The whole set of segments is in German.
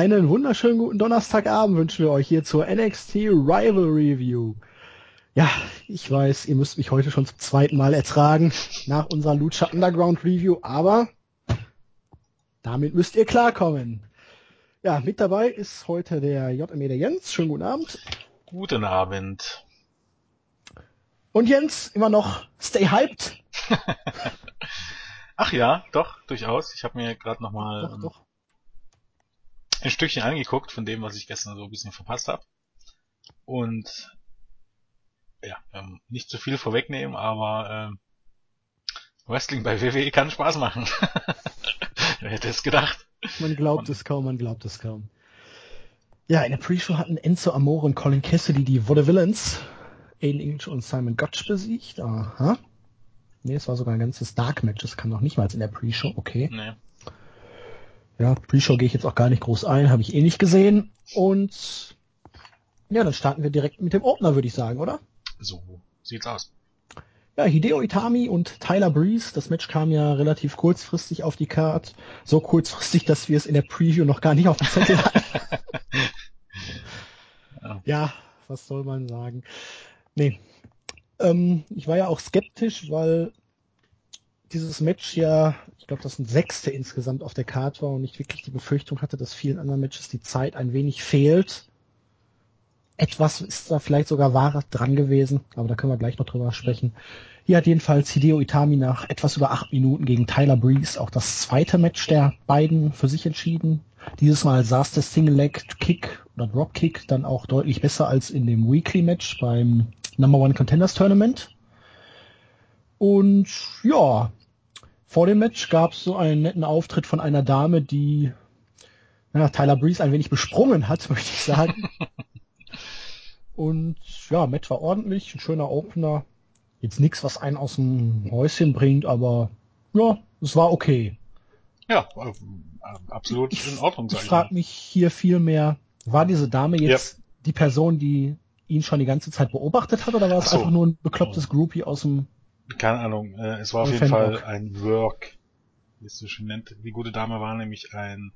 Einen wunderschönen guten Donnerstagabend wünschen wir euch hier zur NXT Rival Review. Ja, ich weiß, ihr müsst mich heute schon zum zweiten Mal ertragen nach unserer Lucha Underground Review, aber damit müsst ihr klarkommen. Ja, mit dabei ist heute der JME der Jens. Schönen guten Abend. Guten Abend. Und Jens, immer noch stay hyped? Ach ja, doch, durchaus. Ich habe mir gerade nochmal Doch, doch. Ein Stückchen angeguckt von dem, was ich gestern so ein bisschen verpasst habe. Und ja, ähm, nicht zu viel vorwegnehmen, aber ähm, Wrestling bei WWE kann Spaß machen. Wer hätte es gedacht? Man glaubt es kaum, man glaubt es kaum. Ja, in der Pre-Show hatten Enzo Amore und Colin Cassidy die Vaudevillains, Aiden English und Simon Gotch besiegt. Aha. Nee, es war sogar ein ganzes Dark Match, das kam noch nicht mal in der Pre-Show, okay. Nee. Ja, Pre-Show gehe ich jetzt auch gar nicht groß ein, habe ich eh nicht gesehen. Und ja, dann starten wir direkt mit dem Opener, würde ich sagen, oder? So sieht's aus. Ja, Hideo Itami und Tyler Breeze. Das Match kam ja relativ kurzfristig auf die Card. So kurzfristig, dass wir es in der Preview noch gar nicht auf dem Zettel hatten. Ja. ja, was soll man sagen? Nee. Ähm, ich war ja auch skeptisch, weil dieses Match ja, ich glaube, das ein sechste insgesamt auf der Card war und ich wirklich die Befürchtung hatte, dass vielen anderen Matches die Zeit ein wenig fehlt. Etwas ist da vielleicht sogar Wahres dran gewesen, aber da können wir gleich noch drüber sprechen. Hier hat jedenfalls Hideo Itami nach etwas über acht Minuten gegen Tyler Breeze auch das zweite Match der beiden für sich entschieden. Dieses Mal saß der Single Leg Kick oder Drop Kick dann auch deutlich besser als in dem Weekly Match beim Number One Contenders Tournament. Und ja, vor dem Match gab es so einen netten Auftritt von einer Dame, die ja, Tyler Breeze ein wenig besprungen hat, möchte ich sagen. Und ja, Match war ordentlich, ein schöner Opener. Jetzt nichts, was einen aus dem Häuschen bringt, aber ja, es war okay. Ja, äh, absolut in Ordnung, Ich ich frage mich hier viel mehr, war diese Dame jetzt die Person, die ihn schon die ganze Zeit beobachtet hat, oder war es so. einfach nur ein beklopptes Groupie aus dem Keine Ahnung, äh, es war auf jeden Fall ein Work, wie es so schön nennt. Die gute Dame war nämlich ein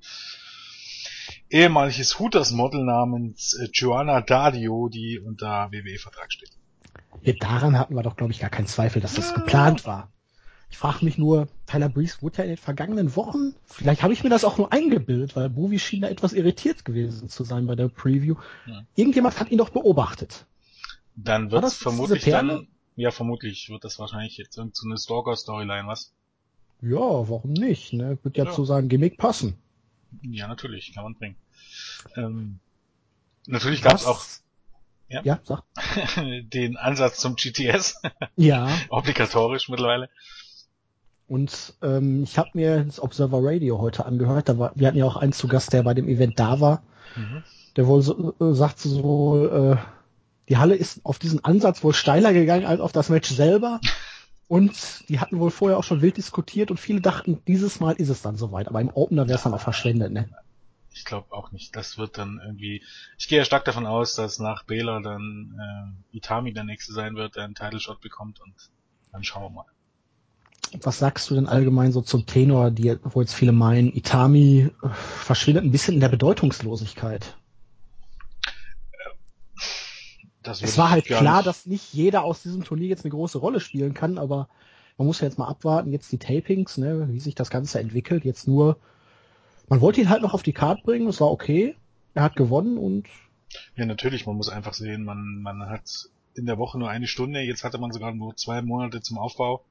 ehemaliges Hooters-Model namens äh, Joanna Dadio, die unter WWE-Vertrag steht. Ja, daran hatten wir doch, glaube ich, gar keinen Zweifel, dass das geplant war. Ich frage mich nur, Tyler Breeze wurde ja in den vergangenen Wochen, vielleicht habe ich mir das auch nur eingebildet, weil Bovi schien da etwas irritiert gewesen zu sein bei der Preview. Ja. Irgendjemand hat ihn doch beobachtet. Dann wird es vermutlich dann, ja vermutlich wird das wahrscheinlich jetzt irgend so eine Stalker-Storyline, was? Ja, warum nicht? Ne? Wird ja, Ja. zu seinem Gimmick passen. Ja, natürlich, kann man bringen. Ähm, natürlich gab es auch Ja? Ja, sag. den Ansatz zum GTS, Ja, obligatorisch mittlerweile. und ähm, ich habe mir das Observer Radio heute angehört. Da war, wir hatten ja auch einen zu Gast, der bei dem Event da war. Mhm. Der wohl so, äh, sagt so, äh, die Halle ist auf diesen Ansatz wohl steiler gegangen als auf das Match selber. Und die hatten wohl vorher auch schon wild diskutiert und viele dachten, dieses Mal ist es dann soweit. Aber im Opener wäre es dann auch verschwendet, ne? Ich glaube auch nicht. Das wird dann irgendwie. Ich gehe ja stark davon aus, dass nach Baylor dann äh, Itami der nächste sein wird, der einen Title Shot bekommt und dann schauen wir mal. Was sagst du denn allgemein so zum Tenor, die, wo jetzt viele meinen, Itami äh, verschwindet ein bisschen in der Bedeutungslosigkeit? Das Es würde war halt klar, nicht- dass nicht jeder aus diesem Turnier jetzt eine große Rolle spielen kann, aber man muss ja jetzt mal abwarten, jetzt die Tapings, ne, wie sich das Ganze entwickelt. Jetzt nur, man wollte ihn halt noch auf die Card bringen, das war okay. Er hat gewonnen und Ja, natürlich, man muss einfach sehen, man, man hat in der Woche nur eine Stunde, jetzt hatte man sogar nur zwei Monate zum Aufbau.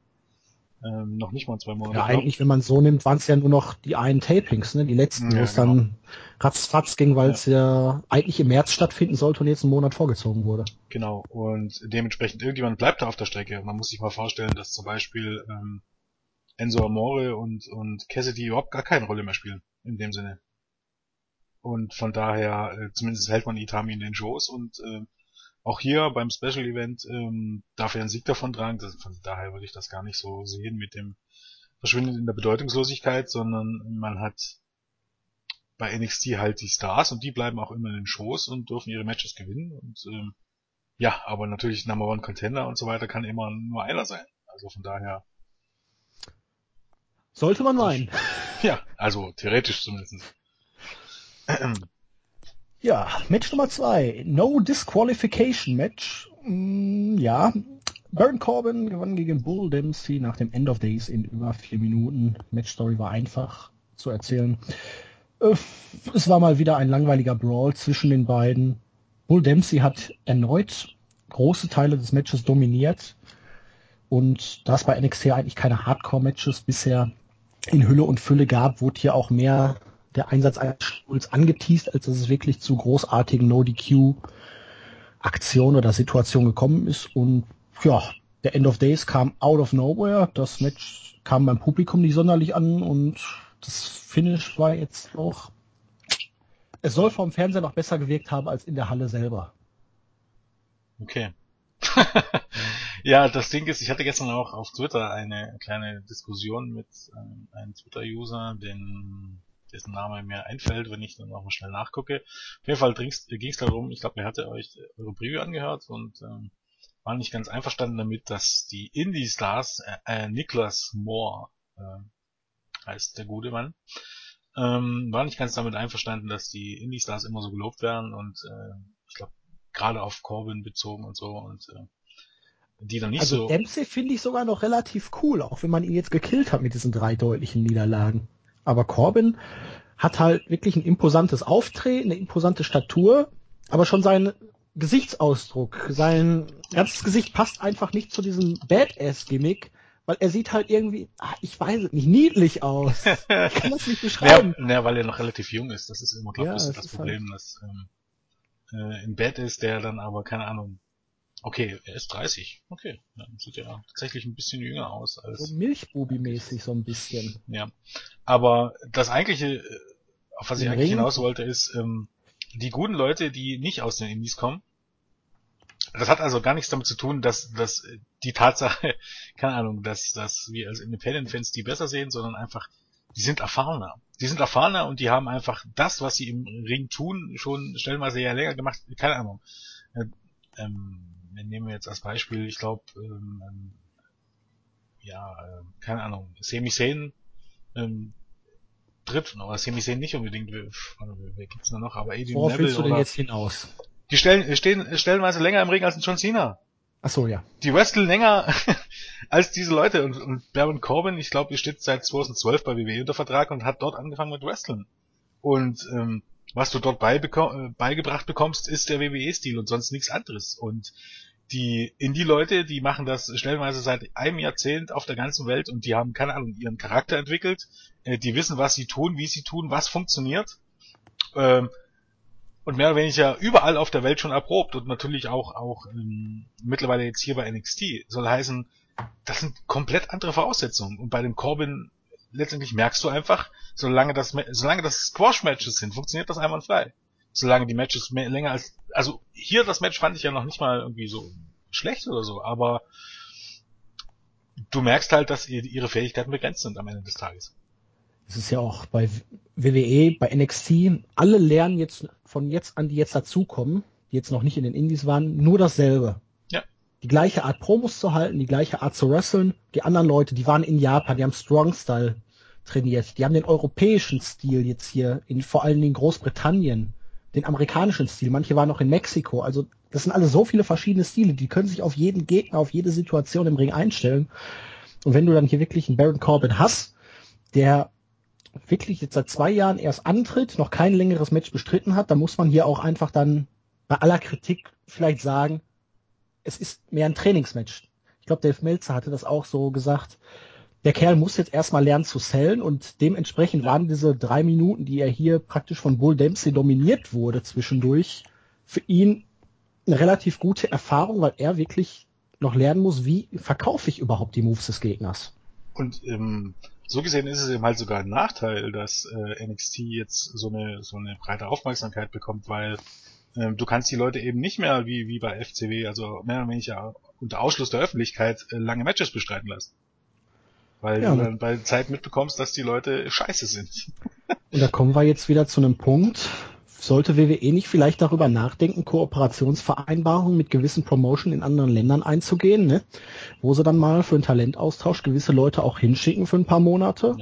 Ähm, noch nicht mal zwei Monate. ja, eigentlich, wenn man so nimmt, waren es ja nur noch die einen Tapings, ne, die letzten, Ja, wo es genau. dann ratzfatz ging, weil es ja. eigentlich im März stattfinden sollte und jetzt einen Monat vorgezogen wurde. Genau, und dementsprechend irgendjemand bleibt da auf der Strecke. Man muss sich mal vorstellen, dass zum Beispiel ähm, Enzo Amore und, und Cassidy überhaupt gar keine Rolle mehr spielen, in dem Sinne. Und von daher, äh, zumindest hält man Itami in den Shows und äh, auch hier beim Special Event ähm, darf er einen Sieg davon tragen. Das, von daher würde ich das gar nicht so sehen mit dem Verschwinden in der Bedeutungslosigkeit, sondern man hat bei NXT halt die Stars und die bleiben auch immer in den Shows und dürfen ihre Matches gewinnen und ähm, ja, aber natürlich Number One Contender und so weiter kann immer nur einer sein. Also von daher, Sollte man meinen. ja, also theoretisch zumindest. Ja, Match Nummer zwei. No Disqualification Match. Mm, ja, Baron Corbin gewann gegen Bull Dempsey nach dem End of Days in über vier Minuten. Match Story war einfach zu erzählen. Äh, es war mal wieder ein langweiliger Brawl zwischen den beiden. Bull Dempsey hat erneut große Teile des Matches dominiert. Und da es bei NXT eigentlich keine Hardcore-Matches bisher in Hülle und Fülle gab, wurde hier auch mehr der Einsatz eines Stuhls angeteased, als dass es wirklich zu großartigen No-DQ-Aktionen oder Situationen gekommen ist. Und ja, der End of Days kam out of nowhere. Das Match kam beim Publikum nicht sonderlich an und das Finish war jetzt auch. Es soll vom Fernseher noch besser gewirkt haben als in der Halle selber. Okay. ja, das Ding ist, ich hatte gestern auch auf Twitter eine kleine Diskussion mit ähm, einem Twitter-User, den dessen Name mir einfällt, wenn ich dann nochmal schnell nachgucke. Auf jeden Fall ging es darum, ich glaube, ihr hatte euch eure Preview angehört und ähm, war nicht ganz einverstanden damit, dass die Indie-Stars, äh, äh, Niklas Moore äh, heißt der gute Mann, ähm, war nicht ganz damit einverstanden, dass die Indie-Stars immer so gelobt werden und äh, ich glaube, gerade auf Corbin bezogen und so und äh, die dann nicht also so. Dempsey finde ich sogar noch relativ cool, auch wenn man ihn jetzt gekillt hat mit diesen drei deutlichen Niederlagen. Aber Corbin hat halt wirklich ein imposantes Auftreten, eine imposante Statur, aber schon sein Gesichtsausdruck, sein ganzes Gesicht passt einfach nicht zu diesem Badass-Gimmick, weil er sieht halt irgendwie, ach, ich weiß es nicht, niedlich aus. Ich kann das nicht beschreiben. Ja, ja weil er noch relativ jung ist. Das ist immer, glaube ich, ja, das, das Problem, halt... dass ähm, äh, im Bett ist, der dann aber, keine Ahnung, Okay, er ist 30. Okay, dann sieht er tatsächlich ein bisschen jünger aus als. So Milchbubi-mäßig so ein bisschen. Ja. Aber das eigentliche, äh, auf was ich eigentlich hinaus wollte, ist, ähm, die guten Leute, die nicht aus den Indies kommen, das hat also gar nichts damit zu tun, dass, dass die Tatsache, keine Ahnung, dass, dass wir als Independent-Fans die besser sehen, sondern einfach, die sind erfahrener. Die sind erfahrener und die haben einfach das, was sie im Ring tun, schon stellenweise ja länger gemacht, keine Ahnung. Äh, ähm, nehmen wir jetzt als Beispiel, ich glaube, ähm, ähm, ja, äh, keine Ahnung, Semi ähm, tritt, oder Semi nicht unbedingt, wer, wer gibt's da noch, aber Eddie Worauf Neville du denn jetzt hinaus? Die stellen, stehen stellenweise länger im Ring als ein John Cena. Ach so, ja. Die wresteln länger als diese Leute und, und Baron Corbin, ich glaube, die steht seit 2012 bei WWE unter Vertrag und hat dort angefangen mit Wrestling. Und ähm, was du dort beibeko- äh, beigebracht bekommst, ist der WWE-Stil und sonst nichts anderes. Und die Indie-Leute, die machen das stellenweise seit einem Jahrzehnt auf der ganzen Welt und die haben, keine Ahnung, ihren Charakter entwickelt, äh, die wissen, was sie tun, wie sie tun, was funktioniert. Ähm, und mehr oder weniger überall auf der Welt schon erprobt und natürlich auch, auch ähm, mittlerweile jetzt hier bei NXT. Soll heißen, das sind komplett andere Voraussetzungen. Und bei dem Corbin letztendlich merkst du einfach, solange das, solange das Squash-Matches sind, funktioniert das einwandfrei. Solange die Matches mehr, länger als, also hier das Match fand ich ja noch nicht mal irgendwie so schlecht oder so, aber du merkst halt, dass ihre Fähigkeiten begrenzt sind am Ende des Tages. Es ist ja auch bei WWE, bei NXT, alle lernen jetzt von jetzt an, die jetzt dazukommen, die jetzt noch nicht in den Indies waren, nur dasselbe. Ja. Die gleiche Art Promos zu halten, die gleiche Art zu wresteln. Die anderen Leute, die waren in Japan, die haben Strong Style trainiert. Die haben den europäischen Stil jetzt hier, in vor allen Dingen Großbritannien, den amerikanischen Stil. Manche waren noch in Mexiko. Also das sind alle so viele verschiedene Stile, die können sich auf jeden Gegner, auf jede Situation im Ring einstellen. Und wenn du dann hier wirklich einen Baron Corbin hast, der wirklich jetzt seit zwei Jahren erst antritt, noch kein längeres Match bestritten hat, dann muss man hier auch einfach dann bei aller Kritik vielleicht sagen, es ist mehr ein Trainingsmatch. Ich glaube, Dave Meltzer hatte das auch so gesagt der Kerl muss jetzt erstmal lernen zu sellen und dementsprechend waren diese drei Minuten, die er hier praktisch von Bull Dempsey dominiert wurde zwischendurch, für ihn eine relativ gute Erfahrung, weil er wirklich noch lernen muss, wie verkaufe ich überhaupt die Moves des Gegners. Und ähm, so gesehen ist es eben halt sogar ein Nachteil, dass äh, NXT jetzt so eine so eine breite Aufmerksamkeit bekommt, weil ähm, du kannst die Leute eben nicht mehr wie wie bei FCW, also mehr oder weniger unter Ausschluss der Öffentlichkeit äh, lange Matches bestreiten lassen. Weil ja. du dann bei der Zeit mitbekommst, dass die Leute scheiße sind. Und da kommen wir jetzt wieder zu einem Punkt. Sollte WWE nicht vielleicht darüber nachdenken, Kooperationsvereinbarungen mit gewissen Promotion in anderen Ländern einzugehen, ne? wo sie dann mal für einen Talentaustausch gewisse Leute auch hinschicken für ein paar Monate?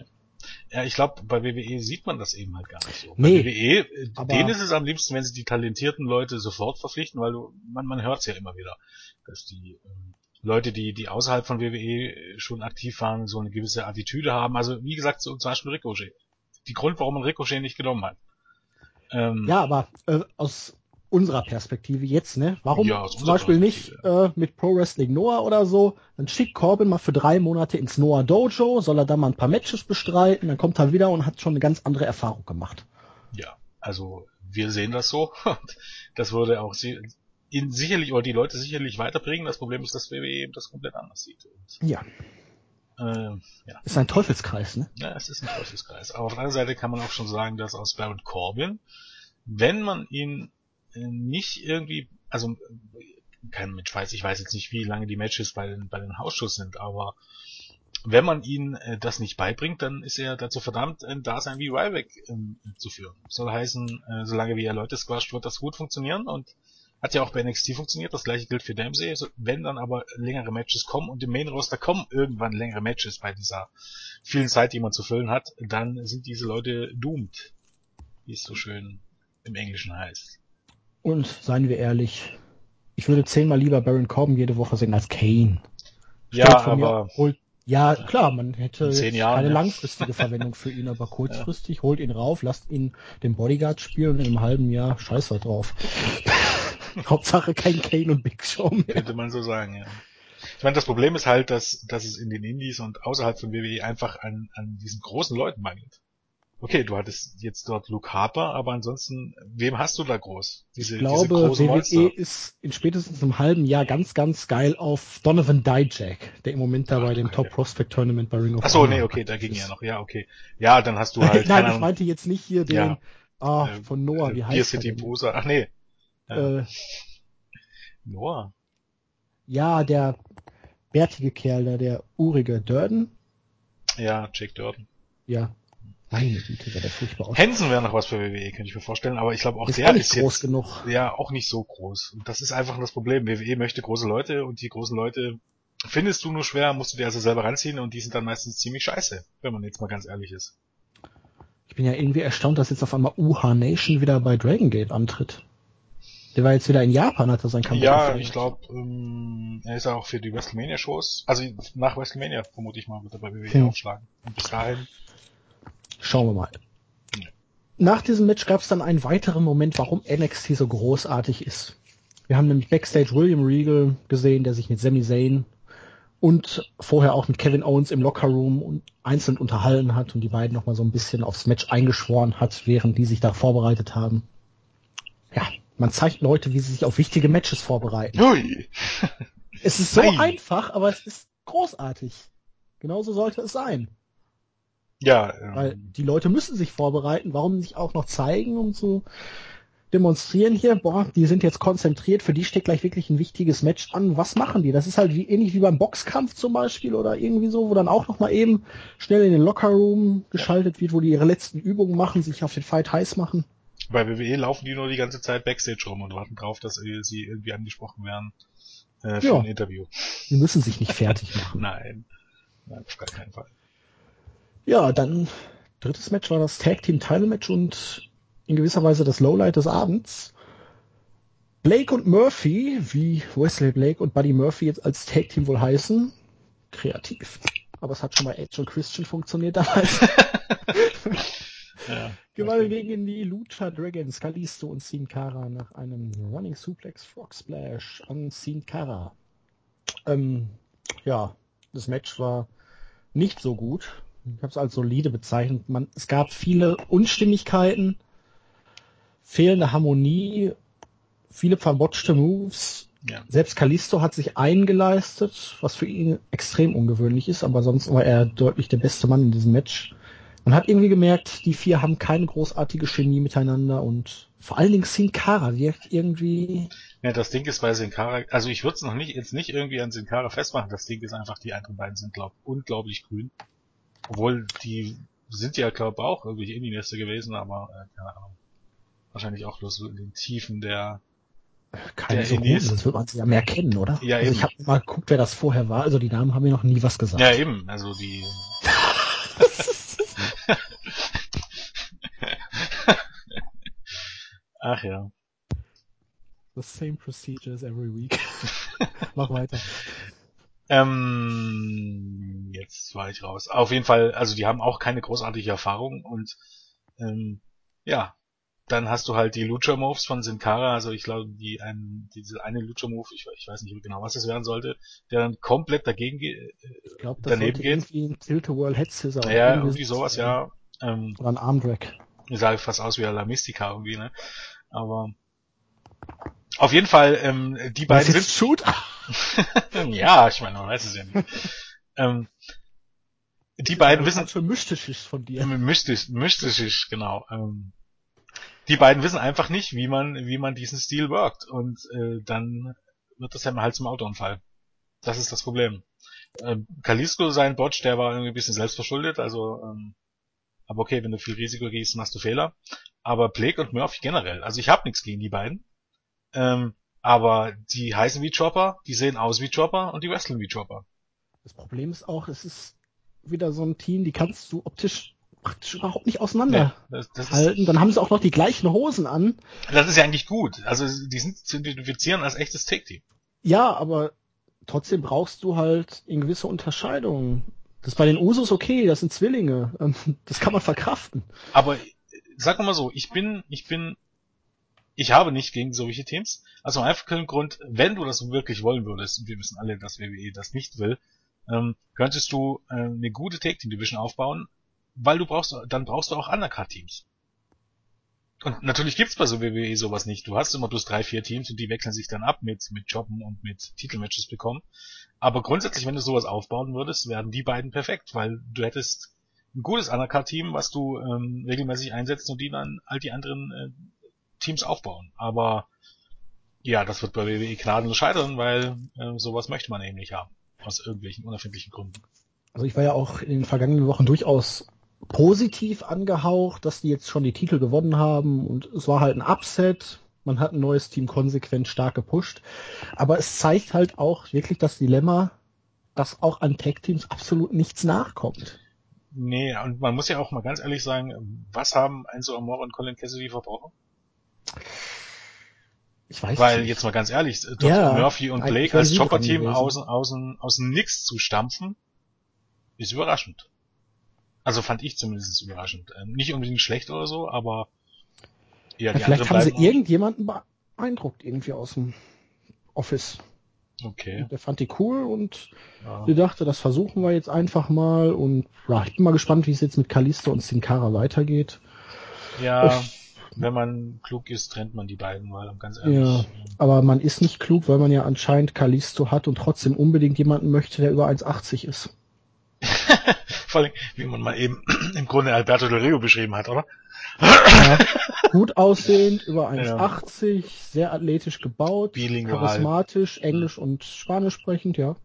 Ja, ich glaube, bei WWE sieht man das eben halt gar nicht so. Nee, bei WWE, äh, aber- denen ist es am liebsten, wenn sie die talentierten Leute sofort verpflichten, weil du, man, man hört es ja immer wieder, dass die ähm, Leute, die, die außerhalb von WWE schon aktiv waren, so eine gewisse Attitüde haben. Also wie gesagt, so zum Beispiel Ricochet. Die Grund, warum man Ricochet nicht genommen hat. Ähm, Ja, aber äh, aus unserer Perspektive jetzt, ne? Warum Ja, zum Beispiel nicht äh, mit Pro Wrestling Noah oder so? Dann schickt Corbin mal für drei Monate ins Noah Dojo, soll er da mal ein paar Matches bestreiten, dann kommt er wieder und hat schon eine ganz andere Erfahrung gemacht. Ja, also wir sehen das so. Das würde auch sie, ihn sicherlich oder die Leute sicherlich weiterbringen. Das Problem ist, dass WWE eben das komplett anders sieht. Und, Ja, äh, ja. ist ein Teufelskreis, ne? Ja, es ist ein Teufelskreis. Aber auf der anderen Seite kann man auch schon sagen, dass aus Baron Corbin, wenn man ihn äh, nicht irgendwie, also kein Mensch weiß, ich weiß jetzt nicht, wie lange die Matches bei den, bei den Hausschuss sind, aber wenn man ihn äh, das nicht beibringt, dann ist er dazu verdammt, ein Dasein wie Ryback ähm, zu führen. Soll heißen, äh, solange wie er Leute squasht, wird das gut funktionieren und hat ja auch bei NXT funktioniert, das gleiche gilt für Dempsey. Wenn dann aber längere Matches kommen und im Main Roster kommen irgendwann längere Matches bei dieser vielen Zeit, die man zu füllen hat, dann sind diese Leute doomed, wie es so schön im Englischen heißt. Und seien wir ehrlich, ich würde zehnmal lieber Baron Corbin jede Woche sehen als Kane. Ja, Stellt aber holt, ja, klar, man hätte Jahren, keine ja. langfristige Verwendung für ihn, aber kurzfristig holt ihn rauf, lasst ihn den Bodyguard spielen und in einem halben Jahr scheiß drauf. Hauptsache kein Kane und Big Show mehr. könnte man so sagen, ja. Ich meine, das Problem ist halt, dass, dass es in den Indies und außerhalb von WWE einfach an, an diesen großen Leuten mangelt. Okay, du hattest jetzt dort Luke Harper, aber ansonsten, wem hast du da groß? Diese, Ich glaube, diese großen WWE Monster. ist in spätestens einem halben Jahr ganz, ganz geil auf Donovan Dijak, der im Moment da Ach, bei dem okay. Top Prospect Tournament bei Ring of Ach so, Honor nee, okay, da ging ja noch, ja, okay. Ja, dann hast du halt, Nein, ich meinte jetzt nicht hier den, Ja. ah, äh, von Noah, wie äh, heißt Beer er City? Bruiser, ach nee, äh, Äh, Noah. ja, der bärtige Kerl da, der urige Durden. Ja, Jake Durden. Ja. Meine Güte, sah der furchtbar aus. Hansen wäre noch was für WWE, könnte ich mir vorstellen, aber ich glaube auch ist der auch nicht ist groß jetzt, genug. ja, auch nicht so groß. Und das ist einfach das Problem. WWE möchte große Leute und die großen Leute findest du nur schwer, musst du dir also selber ranziehen und die sind dann meistens ziemlich scheiße, wenn man jetzt mal ganz ehrlich ist. Ich bin ja irgendwie erstaunt, dass jetzt auf einmal UH Nation wieder bei Dragon Gate antritt. Der war jetzt wieder in Japan, hat er sein Comeback Ja, ich glaube, ähm, er ist auch für die WrestleMania-Shows, also nach WrestleMania vermute ich mal, wird er bei WWE Hm. aufschlagen. Und bis dahin, Schauen wir mal. Nach diesem Match gab es dann einen weiteren Moment, warum NXT so großartig ist. Wir haben nämlich Backstage William Regal gesehen, der sich mit Sami Zayn und vorher auch mit Kevin Owens im Lockerroom und einzeln unterhalten hat und die beiden nochmal so ein bisschen aufs Match eingeschworen hat, während die sich da vorbereitet haben. Ja, man zeigt Leute, wie sie sich auf wichtige Matches vorbereiten. hui, Es ist so Nein. einfach, aber es ist großartig. Genauso sollte es sein. ja, ähm, Weil die Leute müssen sich vorbereiten, warum nicht auch noch zeigen, um zu demonstrieren hier, boah, die sind jetzt konzentriert, für die steht gleich wirklich ein wichtiges Match an. Was machen die? Das ist halt wie, ähnlich wie beim Boxkampf zum Beispiel oder irgendwie so, wo dann auch noch mal eben schnell in den Lockerroom geschaltet wird, wo die ihre letzten Übungen machen, sich auf den Fight heiß machen. Bei WWE laufen die nur die ganze Zeit Backstage rum und warten drauf, dass sie irgendwie angesprochen werden äh, für Ja. ein Interview. Die müssen sich nicht fertig machen. Nein, nein, auf gar keinen Fall. Ja, dann drittes Match war das Tag Team Title Match und in gewisser Weise das Lowlight des Abends. Blake und Murphy, wie Wesley Blake und Buddy Murphy jetzt als Tag Team wohl heißen, kreativ. Aber es hat schon bei Edge und Christian funktioniert damals. Ja, Gewalt okay. gegen die Lucha Dragons, Kalisto und Sin Cara nach einem Running Suplex Frog Splash an Sin Cara. Ähm, ja, das Match war nicht so gut. Ich habe es als solide bezeichnet. Man, es gab viele Unstimmigkeiten, fehlende Harmonie, viele verbotschte Moves. Ja. Selbst Kalisto hat sich eingeleistet, was für ihn extrem ungewöhnlich ist, aber sonst war er deutlich der beste Mann in diesem Match. Man hat irgendwie gemerkt, die vier haben keine großartige Chemie miteinander und vor allen Dingen Sin Cara wirkt irgendwie. Ja, das Ding ist bei Sin Cara, also ich würde es noch nicht, jetzt nicht irgendwie an Sin Cara festmachen, das Ding ist einfach, die anderen beiden sind, glaub, unglaublich grün. Obwohl, die sind ja, glaub auch irgendwie Indie-Nester gewesen, aber, äh, keine Ahnung. Wahrscheinlich auch bloß so in den Tiefen der, Keine so Indies- sonst wird man sie ja mehr kennen, oder? Ja, also eben. ich habe mal geguckt, wer das vorher war. Also die Namen haben mir noch nie was gesagt. ja eben, also die, Ach ja. The same procedures every week. Mach weiter. Ähm, jetzt war ich raus. Auf jeden Fall, also die haben auch keine großartige Erfahrung und ähm, ja, dann hast du halt die Lucha Moves von Sin Cara, also ich glaube, die ein, diese eine Lucha Move, ich, ich weiß nicht genau, was es werden sollte, der dann komplett dagegen geht, ich glaub, das daneben geht. Irgendwie ein Tilt-a-World Head Scissor. Ja, irgendwie sowas, ja. Ähm, oder ein Armdrag. Ich sage fast aus wie La Mystica irgendwie, ne? Aber auf jeden Fall, ähm, die beiden sind Shoot. ja, ich meine, man weiß es ja nicht. ähm, die beiden wissen. Für mystisch von dir. Mystisch, mystisch, genau. Ähm, die beiden wissen einfach nicht, wie man, wie man diesen Stil workt. Und äh, dann wird das halt zum Autounfall. Das ist das Problem. Ähm, Kalisto, sein Botch, der war irgendwie ein bisschen selbstverschuldet, also ähm, aber okay, wenn du viel Risiko gehst, machst du Fehler. Aber Blake und Murphy generell, also ich habe nichts gegen die beiden. Ähm, aber die heißen wie Chopper, die sehen aus wie Chopper und die wresteln wie Chopper. Das Problem ist auch, es ist wieder so ein Team, die kannst du optisch praktisch überhaupt nicht auseinander nee, das, das halten. Dann haben sie auch noch die gleichen Hosen an. Das ist ja eigentlich gut. Also die sind zu identifizieren als echtes Take-Team. Ja, aber trotzdem brauchst du halt in gewisse Unterscheidungen. Das ist bei den Usos okay, das sind Zwillinge. Ähm, das kann man verkraften. Aber sag mal so, ich bin, ich bin ich habe nicht gegen solche Teams. Also einfach einfachen Grund, wenn du das wirklich wollen würdest, und wir wissen alle, dass WWE das nicht will, ähm, könntest du äh, eine gute Take Team Division aufbauen, weil du brauchst, dann brauchst du auch Undercard Teams. Und natürlich gibt's bei so WWE sowas nicht. Du hast immer bloß drei, vier Teams und die wechseln sich dann ab mit, mit Jobben und mit Titelmatches bekommen. Aber grundsätzlich, wenn du sowas aufbauen würdest, werden die beiden perfekt, weil du hättest ein gutes Undercard-Team, was du ähm, regelmäßig einsetzt und die dann all die anderen äh, Teams aufbauen. Aber ja, das wird bei WWE gnadenlos scheitern, weil äh, sowas möchte man eben nicht haben. Aus irgendwelchen unerfindlichen Gründen. Also ich war ja auch in den vergangenen Wochen durchaus positiv angehaucht, dass die jetzt schon die Titel gewonnen haben und es war halt ein Upset. Man hat ein neues Team konsequent stark gepusht. Aber es zeigt halt auch wirklich das Dilemma, dass auch an Tag-Teams absolut nichts nachkommt. Nee, und man muss ja auch mal ganz ehrlich sagen, was haben Enzo Amore und Colin Cassidy verbrochen? Ich weiß Weil, nicht. jetzt mal ganz ehrlich, dort ja, Murphy und Blake als Chopper-Team außen, außen, außen nix zu stampfen, ist überraschend. Also fand ich zumindest überraschend. Ähm, nicht unbedingt schlecht oder so, aber ja, ja vielleicht haben sie irgendjemanden beeindruckt irgendwie aus dem Office. Okay. Der fand die cool und ja. die dachte, das versuchen wir jetzt einfach mal und ja, ich bin mal gespannt, wie es jetzt mit Kalisto und Sin Cara weitergeht. Ja. Ich, wenn man klug ist, trennt man die beiden, weil ganz ehrlich. Ja, aber man ist nicht klug, weil man ja anscheinend Kalisto hat und trotzdem unbedingt jemanden möchte, der über 1,80 ist. Vor allem, wie man mal eben im Grunde Alberto Del Rio beschrieben hat, oder? Ja, gut aussehend, über 1,80, ja. sehr athletisch gebaut, Bilingual. charismatisch, Englisch und Spanisch sprechend, ja.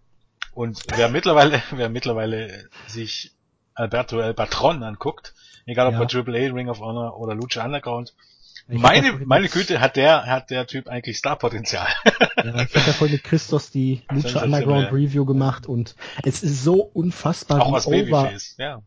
Und wer mittlerweile, wer mittlerweile sich Alberto El Patron anguckt, egal ob ja. bei Triple A, Ring of Honor oder Lucha Underground. Ich meine, meine Güte, hat der, hat der Typ eigentlich Starpotenzial. ja, ich habe ja vorhin mit Christos die Lucha Underground Review gemacht und es ist so unfassbar, Auch wie over Babyface, ja.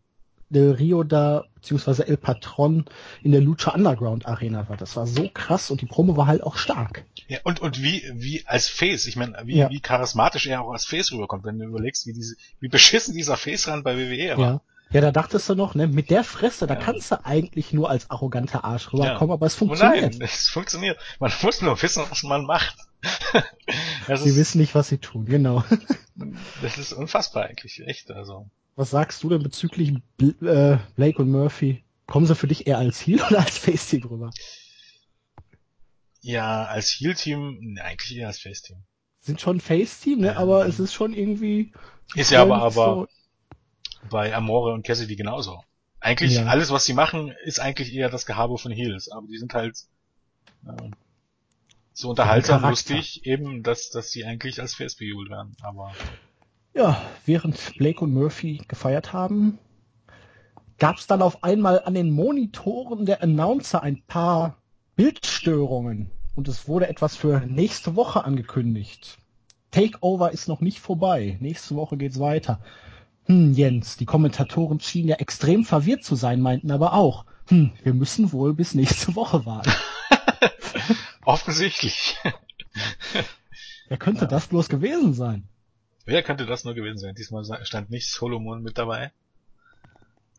Del Rio da, beziehungsweise El Patron in der Lucha Underground Arena war. Das war so krass und die Promo war halt auch stark. Ja, und, und wie, wie als Face, ich meine, wie, ja. wie charismatisch er auch als Face rüberkommt, wenn du überlegst, wie diese, wie beschissen dieser Face ran bei WWE war. Ja. Ja, da dachtest du noch, ne, mit der Fresse, da kannst du eigentlich nur als arroganter Arsch rüberkommen, ja. aber es funktioniert. nein, es funktioniert. Man muss nur wissen, was man macht. sie wissen nicht, was sie tun, genau. das ist unfassbar eigentlich, echt, also. Was sagst du denn bezüglich äh, Blake und Murphy? Kommen sie für dich eher als Heal oder als Face-Team rüber? Ja, als Heal-Team, ne, eigentlich eher als Face-Team. Sind schon Face-Team, ne, ja, aber es ist schon irgendwie... Ist ja aber, aber, so bei Amore und Cassidy genauso. Eigentlich ja. alles, was sie machen, ist eigentlich eher das Gehabe von Heels, aber die sind halt äh, so unterhaltsam, lustig, eben, dass, dass sie eigentlich als Face bejubelt werden, aber. Ja, während Blake und Murphy gefeiert haben, gab es dann auf einmal an den Monitoren der Announcer ein paar Bildstörungen und es wurde etwas für nächste Woche angekündigt. Takeover ist noch nicht vorbei. Nächste Woche geht's weiter. Hm, Jens, die Kommentatoren schienen ja extrem verwirrt zu sein, meinten aber auch, hm, wir müssen wohl bis nächste Woche warten. Offensichtlich. Wer könnte ja. das bloß gewesen sein? Wer könnte das nur gewesen sein? Diesmal stand nicht Solomon mit dabei.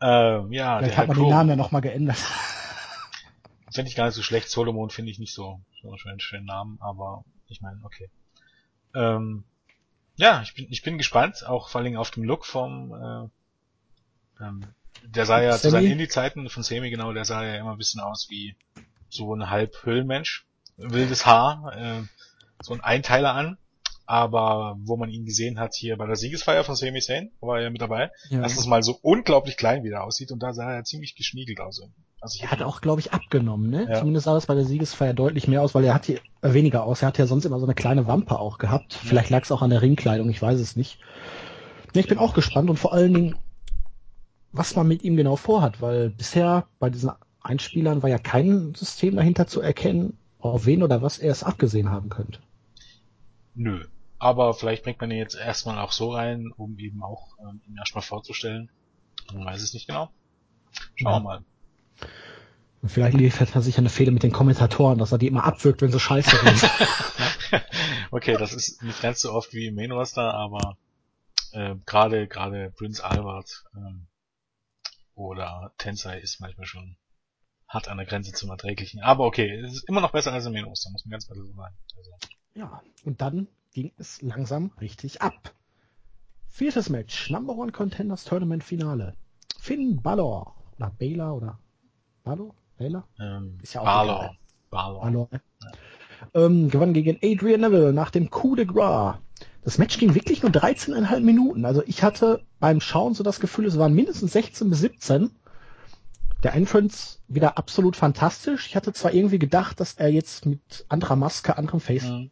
Ähm, ja, Vielleicht der hat man den Namen ja nochmal geändert. Finde ich gar nicht so schlecht. Solomon finde ich nicht so, so einen schönen Namen, aber ich meine, okay. Ähm, ja, ich bin, ich bin gespannt, auch vor allem auf den Look vom, äh, ähm, der sah ja Sammy? zu seinen Indie-Zeiten von Semi genau, der sah ja immer ein bisschen aus wie so ein halb Höhlenmensch. Wildes Haar, äh, so ein Einteiler an. Aber wo man ihn gesehen hat hier bei der Siegesfeier von Sami Zayn, war er ja mit dabei, ja. dass es mal so unglaublich klein wieder aussieht und da sah er ziemlich geschniegelt aus. Also er hat auch, glaube ich, abgenommen, ne? Ja. Zumindest sah das bei der Siegesfeier deutlich mehr aus, weil er hat hier äh, weniger aus. Er hat ja sonst immer so eine kleine Wampe auch gehabt. Ja. Vielleicht lag es auch an der Ringkleidung, ich weiß es nicht. Ne, ich bin auch gespannt und vor allen Dingen, was man mit ihm genau vorhat, weil bisher bei diesen Einspielern war ja kein System dahinter zu erkennen, auf wen oder was er es abgesehen haben könnte. Nö. Aber vielleicht bringt man ihn jetzt erstmal auch so rein, um eben auch ähm, ihn erstmal vorzustellen. Man weiß es nicht genau. Schauen wir mal. Und vielleicht liefert er sich eine Fehler mit den Kommentatoren, dass er die immer abwirkt, wenn sie scheiße sind. okay, das ist nicht ganz so oft wie im Main Roster, aber äh, gerade gerade Prince Albert ähm, oder Tensei ist manchmal schon hart an der Grenze zum Erträglichen. Aber okay, es ist immer noch besser als im Main Roster, muss man ganz klar so sagen. Also. Ja, und dann ging es langsam richtig ab. Viertes Match, Number One Contenders Tournament Finale. Finn Balor, oder Baylor, oder Balor? Baylor? Ähm, ist ja auch. Balor. Balor ne? ja. ähm, gewann gegen Adrian Neville nach dem Coup de Gras. Das Match ging wirklich nur 13,5 Minuten. Also ich hatte beim Schauen so das Gefühl, es waren mindestens 16 bis 17. Der Entrance wieder absolut fantastisch. Ich hatte zwar irgendwie gedacht, dass er jetzt mit anderer Maske, anderem Face mhm.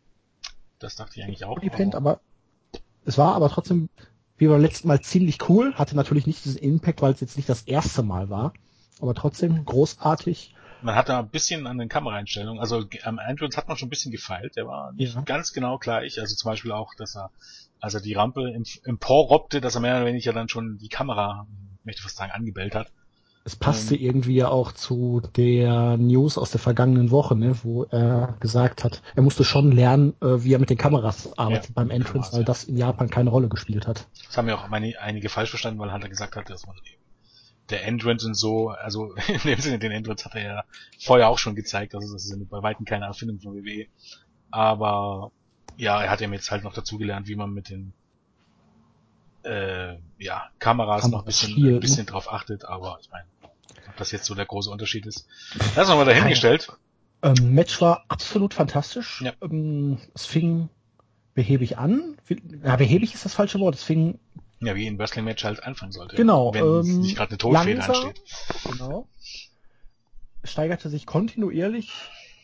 Das dachte ich eigentlich auch. Depend, aber es war aber trotzdem wie beim letzten Mal ziemlich cool. Hatte natürlich nicht diesen Impact, weil es jetzt nicht das erste Mal war. Aber trotzdem großartig. Man hatte ein bisschen an den Kameraeinstellungen, also am Entrance hat man schon ein bisschen gefeilt, der war nicht ja. ganz genau gleich. Also zum Beispiel auch, dass er, als er die Rampe emporrobbte, dass er mehr oder weniger dann schon die Kamera, möchte fast sagen, angebellt hat. Es passte ähm, irgendwie ja auch zu der News aus der vergangenen Woche, ne, wo er gesagt hat, er musste schon lernen, äh, wie er mit den Kameras arbeitet ja, beim Entrance, weil ja. das in Japan keine Rolle gespielt hat. Das haben ja auch meine, einige falsch verstanden, weil Hunter gesagt hat, dass man eben der Entrance und so, also in dem Sinne, den Entrance hat er ja vorher auch schon gezeigt, also das ist bei Weitem keine Erfindung von WWE. Aber ja, er hat eben jetzt halt noch dazugelernt, wie man mit den äh, ja, Kameras Kamera noch ein bisschen, Stil, ein bisschen ne? drauf achtet, aber ich meine, ob das jetzt so der große Unterschied ist. Das haben wir dahingestellt. Ähm, Match war absolut fantastisch. Ja. Ähm, es fing behäbig an. Ja, behäbig ist das falsche Wort. Es fing ja, wie ein Wrestling-Match halt anfangen sollte. Genau. Wenn ähm, nicht gerade eine Todfeder ansteht. Genau. Steigerte sich kontinuierlich,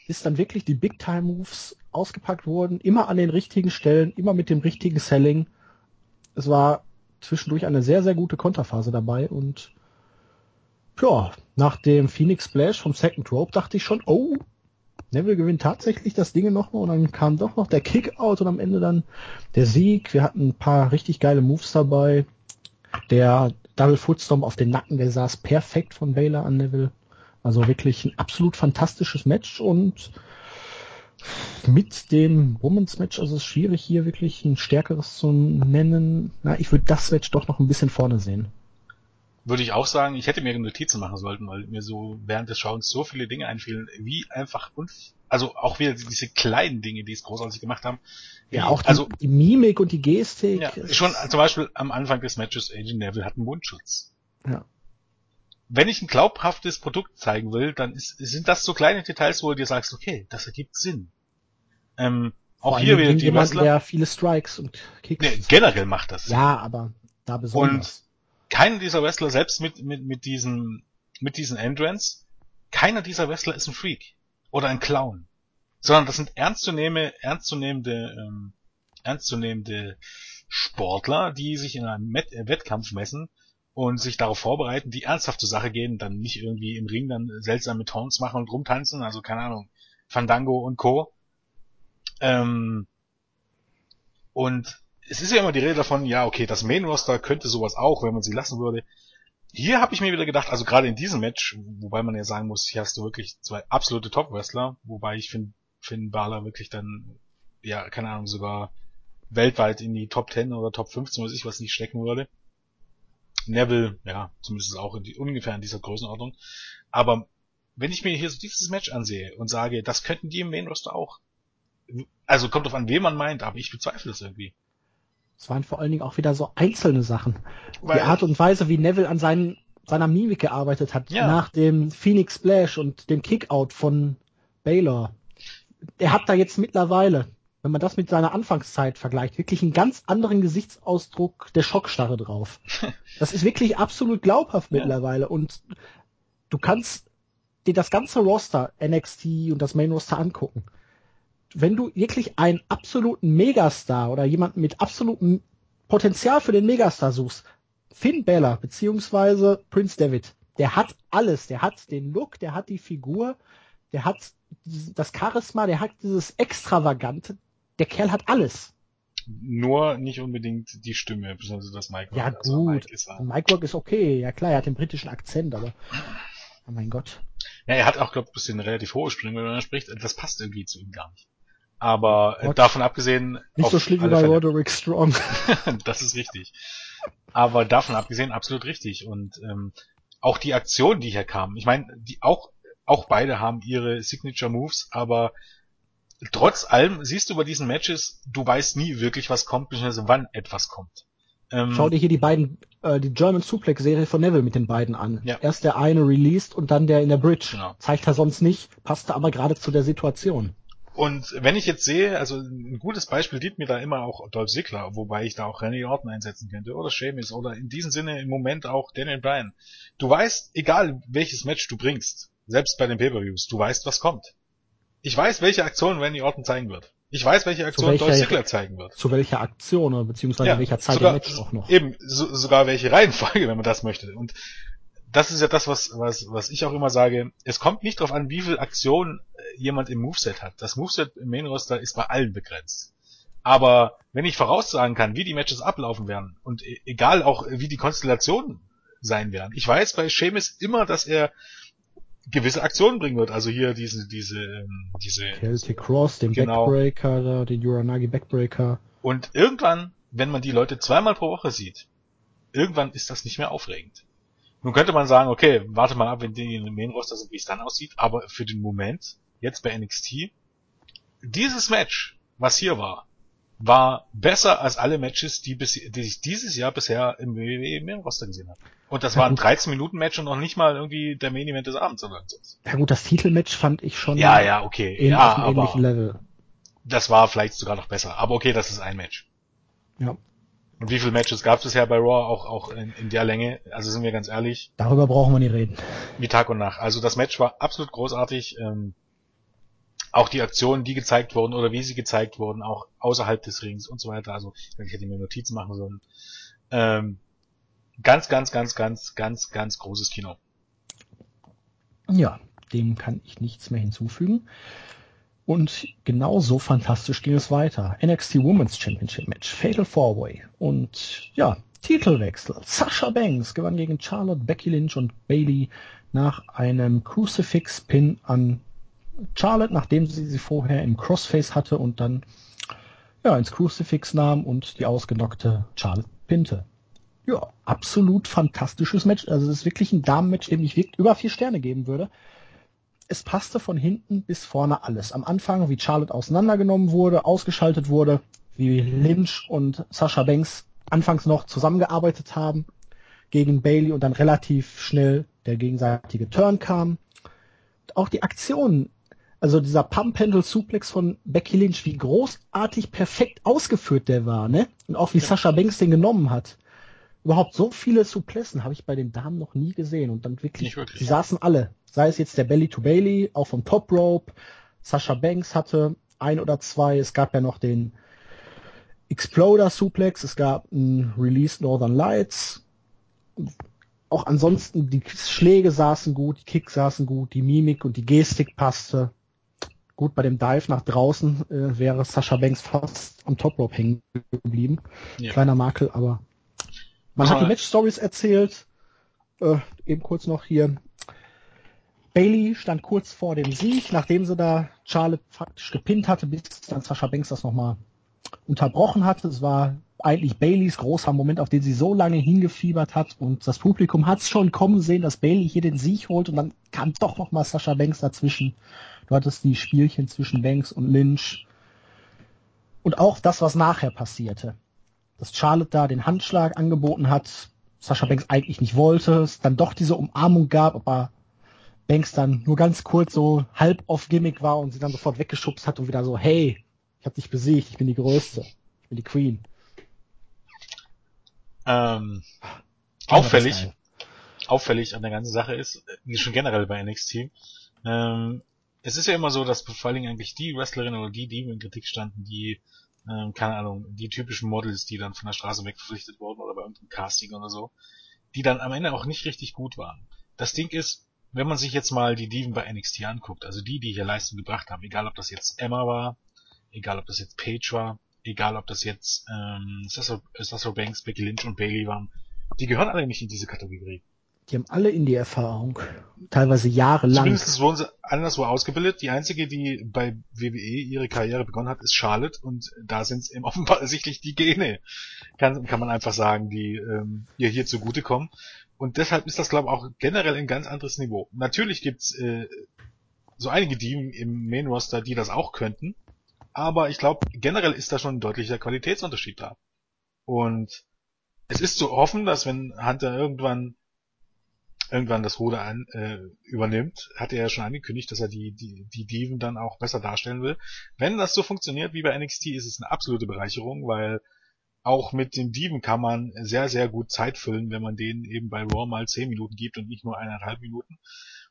bis dann wirklich die Big-Time-Moves ausgepackt wurden, immer an den richtigen Stellen, immer mit dem richtigen Selling es war zwischendurch eine sehr, sehr gute Konterphase dabei und ja, nach dem Phoenix Splash vom Second Rope dachte ich schon, oh, Neville gewinnt tatsächlich das Ding nochmal und dann kam doch noch der Kickout und am Ende dann der Sieg. Wir hatten ein paar richtig geile Moves dabei. Der Double Footstorm auf den Nacken, der saß perfekt von Baylor an Neville. Also wirklich ein absolut fantastisches Match und mit dem Women's Match, also es ist schwierig hier wirklich ein stärkeres zu nennen. Na, ich würde das Match doch noch ein bisschen vorne sehen. Würde ich auch sagen, ich hätte mir Notizen machen sollten, weil mir so während des Schauens so viele Dinge einfielen, wie einfach und also auch wieder diese kleinen Dinge, die es großartig gemacht haben. Ja, auch die, also die Mimik und die Gestik. Ja, schon zum Beispiel am Anfang des Matches, Agent Neville hat einen Mundschutz. Ja. Wenn ich ein glaubhaftes Produkt zeigen will, dann ist, sind das so kleine Details, wo du dir sagst, okay, das ergibt Sinn. Ähm, auch hier die jemand, der viele Strikes und Kicks. Nee, generell macht das. Ja, aber da besonders. Und keiner dieser Wrestler, selbst mit, mit, mit diesen, mit diesen Entrance, keiner dieser Wrestler ist ein Freak. Oder ein Clown. Sondern das sind ernstzunehmende, ernstzunehmende, ähm, ernstzunehmende Sportler, die sich in einem Met äh, Wettkampf messen und sich darauf vorbereiten, die ernsthaft zur Sache gehen, dann nicht irgendwie im Ring dann seltsame Tons machen und rumtanzen, also keine Ahnung, Fandango und Co., ähm, und es ist ja immer die Rede davon, ja, okay, das Main Roster könnte sowas auch, wenn man sie lassen würde. hier habe ich mir wieder gedacht, also gerade in diesem Match, wobei man ja sagen muss, hier hast du wirklich zwei absolute Top-Wrestler, wobei ich finde Finn Balor wirklich dann, ja, keine Ahnung, sogar weltweit in die Top 10 oder Top 15, was ich was nicht stecken würde. Neville, ja, zumindest auch in die, ungefähr in dieser Größenordnung. Aber wenn ich mir hier so dieses Match ansehe und sage, das könnten die im Main Roster auch. Also kommt drauf an, wen man meint, aber ich bezweifle es irgendwie. Es waren vor allen Dingen auch wieder so einzelne Sachen. Weil die Art und Weise, wie Neville an seinen, seiner Mimik gearbeitet hat, ja. nach dem Phoenix Splash und dem Kickout von Baylor. Er hat da jetzt mittlerweile, wenn man das mit seiner Anfangszeit vergleicht, wirklich einen ganz anderen Gesichtsausdruck der Schockstarre drauf. Das ist wirklich absolut glaubhaft ja. mittlerweile und du kannst dir das ganze Roster, NXT und das Main Roster angucken wenn du wirklich einen absoluten Megastar oder jemanden mit absolutem Potenzial für den Megastar suchst, Finn Balor beziehungsweise Prince David, der hat alles, der hat den Look, der hat die Figur, der hat das Charisma, der hat dieses Extravagante, der Kerl hat alles. Nur nicht unbedingt die Stimme, beziehungsweise das Mike Ja also gut, Mike ist, Mike ist okay, ja klar, er hat den britischen Akzent, aber oh mein Gott. Ja, er hat auch, glaube ich, ein bisschen relativ hohe Sprünge, wenn er spricht, das passt irgendwie zu ihm gar nicht. Aber What? davon abgesehen. Nicht so schlimm wie bei Roderick Strong. das ist richtig. Aber davon abgesehen absolut richtig. Und ähm, auch die Aktionen, die hier kamen, ich meine, die auch, auch beide haben ihre Signature Moves, aber trotz allem siehst du bei diesen Matches, du weißt nie wirklich, was kommt, beziehungsweise wann etwas kommt. Ähm, Schau dir hier die beiden, äh, die German Suplex Serie von Neville mit den beiden an. Ja. Erst der eine released und dann der in der Bridge. Genau. Zeigt er sonst nicht, passte aber gerade zu der Situation. Und wenn ich jetzt sehe, also ein gutes Beispiel gibt mir da immer auch Dolph Ziggler, wobei ich da auch Randy Orton einsetzen könnte oder Sheamus oder in diesem Sinne im Moment auch Daniel Bryan. Du weißt, egal welches Match du bringst, selbst bei den Pay-Per-Views, du weißt, was kommt. Ich weiß, welche Aktion Randy Orton zeigen wird. Ich weiß, welche Aktion welcher, Dolph Ziggler zeigen wird. Zu welcher Aktion oder beziehungsweise ja, welcher Zeit sogar, im Match auch noch. Eben, so, sogar welche Reihenfolge, wenn man das möchte. Und das ist ja das, was, was, was ich auch immer sage. Es kommt nicht darauf an, wie viel Aktion äh, jemand im Moveset hat. Das Moveset im Main Roster ist bei allen begrenzt. Aber wenn ich voraussagen kann, wie die Matches ablaufen werden und e, egal auch wie die Konstellationen sein werden. Ich weiß bei Seamus immer, dass er gewisse Aktionen bringen wird. Also hier diese, diese, ähm, diese. Celtic Cross, den genau. Backbreaker, den Uranagi Backbreaker. Und irgendwann, wenn man die Leute zweimal pro Woche sieht, irgendwann ist das nicht mehr aufregend. Nun könnte man sagen, okay, warte mal ab, wenn die in den Main Roster sind, wie es dann aussieht, aber für den Moment, jetzt bei NXT, dieses Match, was hier war, war besser als alle Matches, die, bis, die ich dieses Jahr bisher im WWE Main Roster gesehen habe. Und das war ein 13 Minuten Match und noch nicht mal irgendwie der Main Event des Abends oder so. Ja gut, das Titelmatch fand ich schon ja, ja, okay. Ja, auf einem ähnlichen Level. Das war vielleicht sogar noch besser. Aber okay, das ist ein Match. Ja. Und wie viele Matches gab es bisher bei Raw auch, auch in, in der Länge? Also sind wir ganz ehrlich. Darüber brauchen wir nicht reden. Wie Tag und Nacht. Also das Match war absolut großartig. Ähm, auch die Aktionen, die gezeigt wurden oder wie sie gezeigt wurden, auch außerhalb des Rings und so weiter. Also ich hätte mir Notizen machen sollen. Ähm, ganz, ganz, ganz, ganz, ganz, ganz großes Kino. Ja, dem kann ich nichts mehr hinzufügen. Und genauso fantastisch ging es weiter. NXT Women's Championship Match, Fatal Four Way und ja, Titelwechsel. Sasha Banks gewann gegen Charlotte, Becky Lynch und Bailey nach einem Crucifix Pin an Charlotte, nachdem sie sie vorher im Crossface hatte und dann ja ins Crucifix nahm und die ausgenockte Charlotte pinte. Ja, absolut fantastisches Match. Also es ist wirklich ein Damenmatch, dem ich wirklich über vier Sterne geben würde es passte von hinten bis vorne alles. Am Anfang, wie Charlotte auseinandergenommen wurde, ausgeschaltet wurde, wie Lynch und Sasha Banks anfangs noch zusammengearbeitet haben gegen Bailey und dann relativ schnell der gegenseitige Turn kam. Auch die Aktionen, also dieser Pump Handle Suplex von Becky Lynch, wie großartig perfekt ausgeführt der war, ne? Und auch wie ja. Sasha Banks den genommen hat. Überhaupt so viele Suplessen habe ich bei den Damen noch nie gesehen und dann wirklich, wirklich. die saßen alle Sei es jetzt der Belly to Bailey, auch vom Top Rope. Sasha Banks hatte ein oder zwei. Es gab ja noch den Exploder Suplex. Es gab ein Release Northern Lights. Auch ansonsten, die Schläge saßen gut, die Kicks saßen gut, die Mimik und die Gestik passte. Gut, bei dem Dive nach draußen äh, wäre Sasha Banks fast am Top Rope hängen geblieben. Ja. Kleiner Makel, aber man hat die Match Stories erzählt äh, eben kurz noch hier. Bailey stand kurz vor dem Sieg, nachdem sie da Charlotte faktisch gepinnt hatte, bis dann Sascha Banks das nochmal unterbrochen hatte. Es war eigentlich Baileys großer Moment, auf den sie so lange hingefiebert hat und das Publikum hat es schon kommen sehen, dass Bailey hier den Sieg holt und dann kam doch noch mal Sascha Banks dazwischen. Du hattest die Spielchen zwischen Banks und Lynch und auch das, was nachher passierte. Dass Charlotte da den Handschlag angeboten hat, Sascha Banks eigentlich nicht wollte, es dann doch diese Umarmung gab, aber Banks dann nur ganz kurz so halb off Gimmick war und sie dann sofort weggeschubst hat und wieder so, hey, ich hab dich besiegt, ich bin die Größte, ich bin die Queen. Ähm, auffällig, auffällig an der ganzen Sache ist, wie schon generell bei NXT, ähm, es ist ja immer so, dass vor allen Dingen eigentlich die Wrestlerinnen oder die, die in Kritik standen, die, ähm, keine Ahnung, die typischen Models, die dann von der Straße weg verpflichtet wurden oder bei irgendeinem Casting oder so, die dann am Ende auch nicht richtig gut waren. Das Ding ist, wenn man sich jetzt mal die Diven bei NXT anguckt, also die, die hier Leistung gebracht haben, egal ob das jetzt Emma war, egal ob das jetzt Paige war, egal ob das jetzt ähm, Sasha Banks, Becky Lynch und Bailey waren, die gehören alle nicht in diese Kategorie. Die haben alle in die Erfahrung, teilweise jahrelang. Zumindest wurden sie anderswo ausgebildet. Die einzige, die bei WWE ihre Karriere begonnen hat, ist Charlotte und da sind es eben offensichtlich die Gene, kann, kann man einfach sagen, die ähm, ihr hier zugutekommen. Und deshalb ist das, glaube ich, auch generell ein ganz anderes Niveau. Natürlich gibt's äh, so einige Team im Main Roster, die das auch könnten, aber ich glaube, generell ist da schon ein deutlicher Qualitätsunterschied da. Und es ist zu hoffen, dass wenn Hunter irgendwann irgendwann das Ruder an, äh, übernimmt, hat er ja schon angekündigt, dass er die, die, die Diven dann auch besser darstellen will. Wenn das so funktioniert wie bei NXT, ist es eine absolute Bereicherung, weil auch mit den Diven kann man sehr, sehr gut Zeit füllen, wenn man denen eben bei Raw mal 10 Minuten gibt und nicht nur eineinhalb Minuten.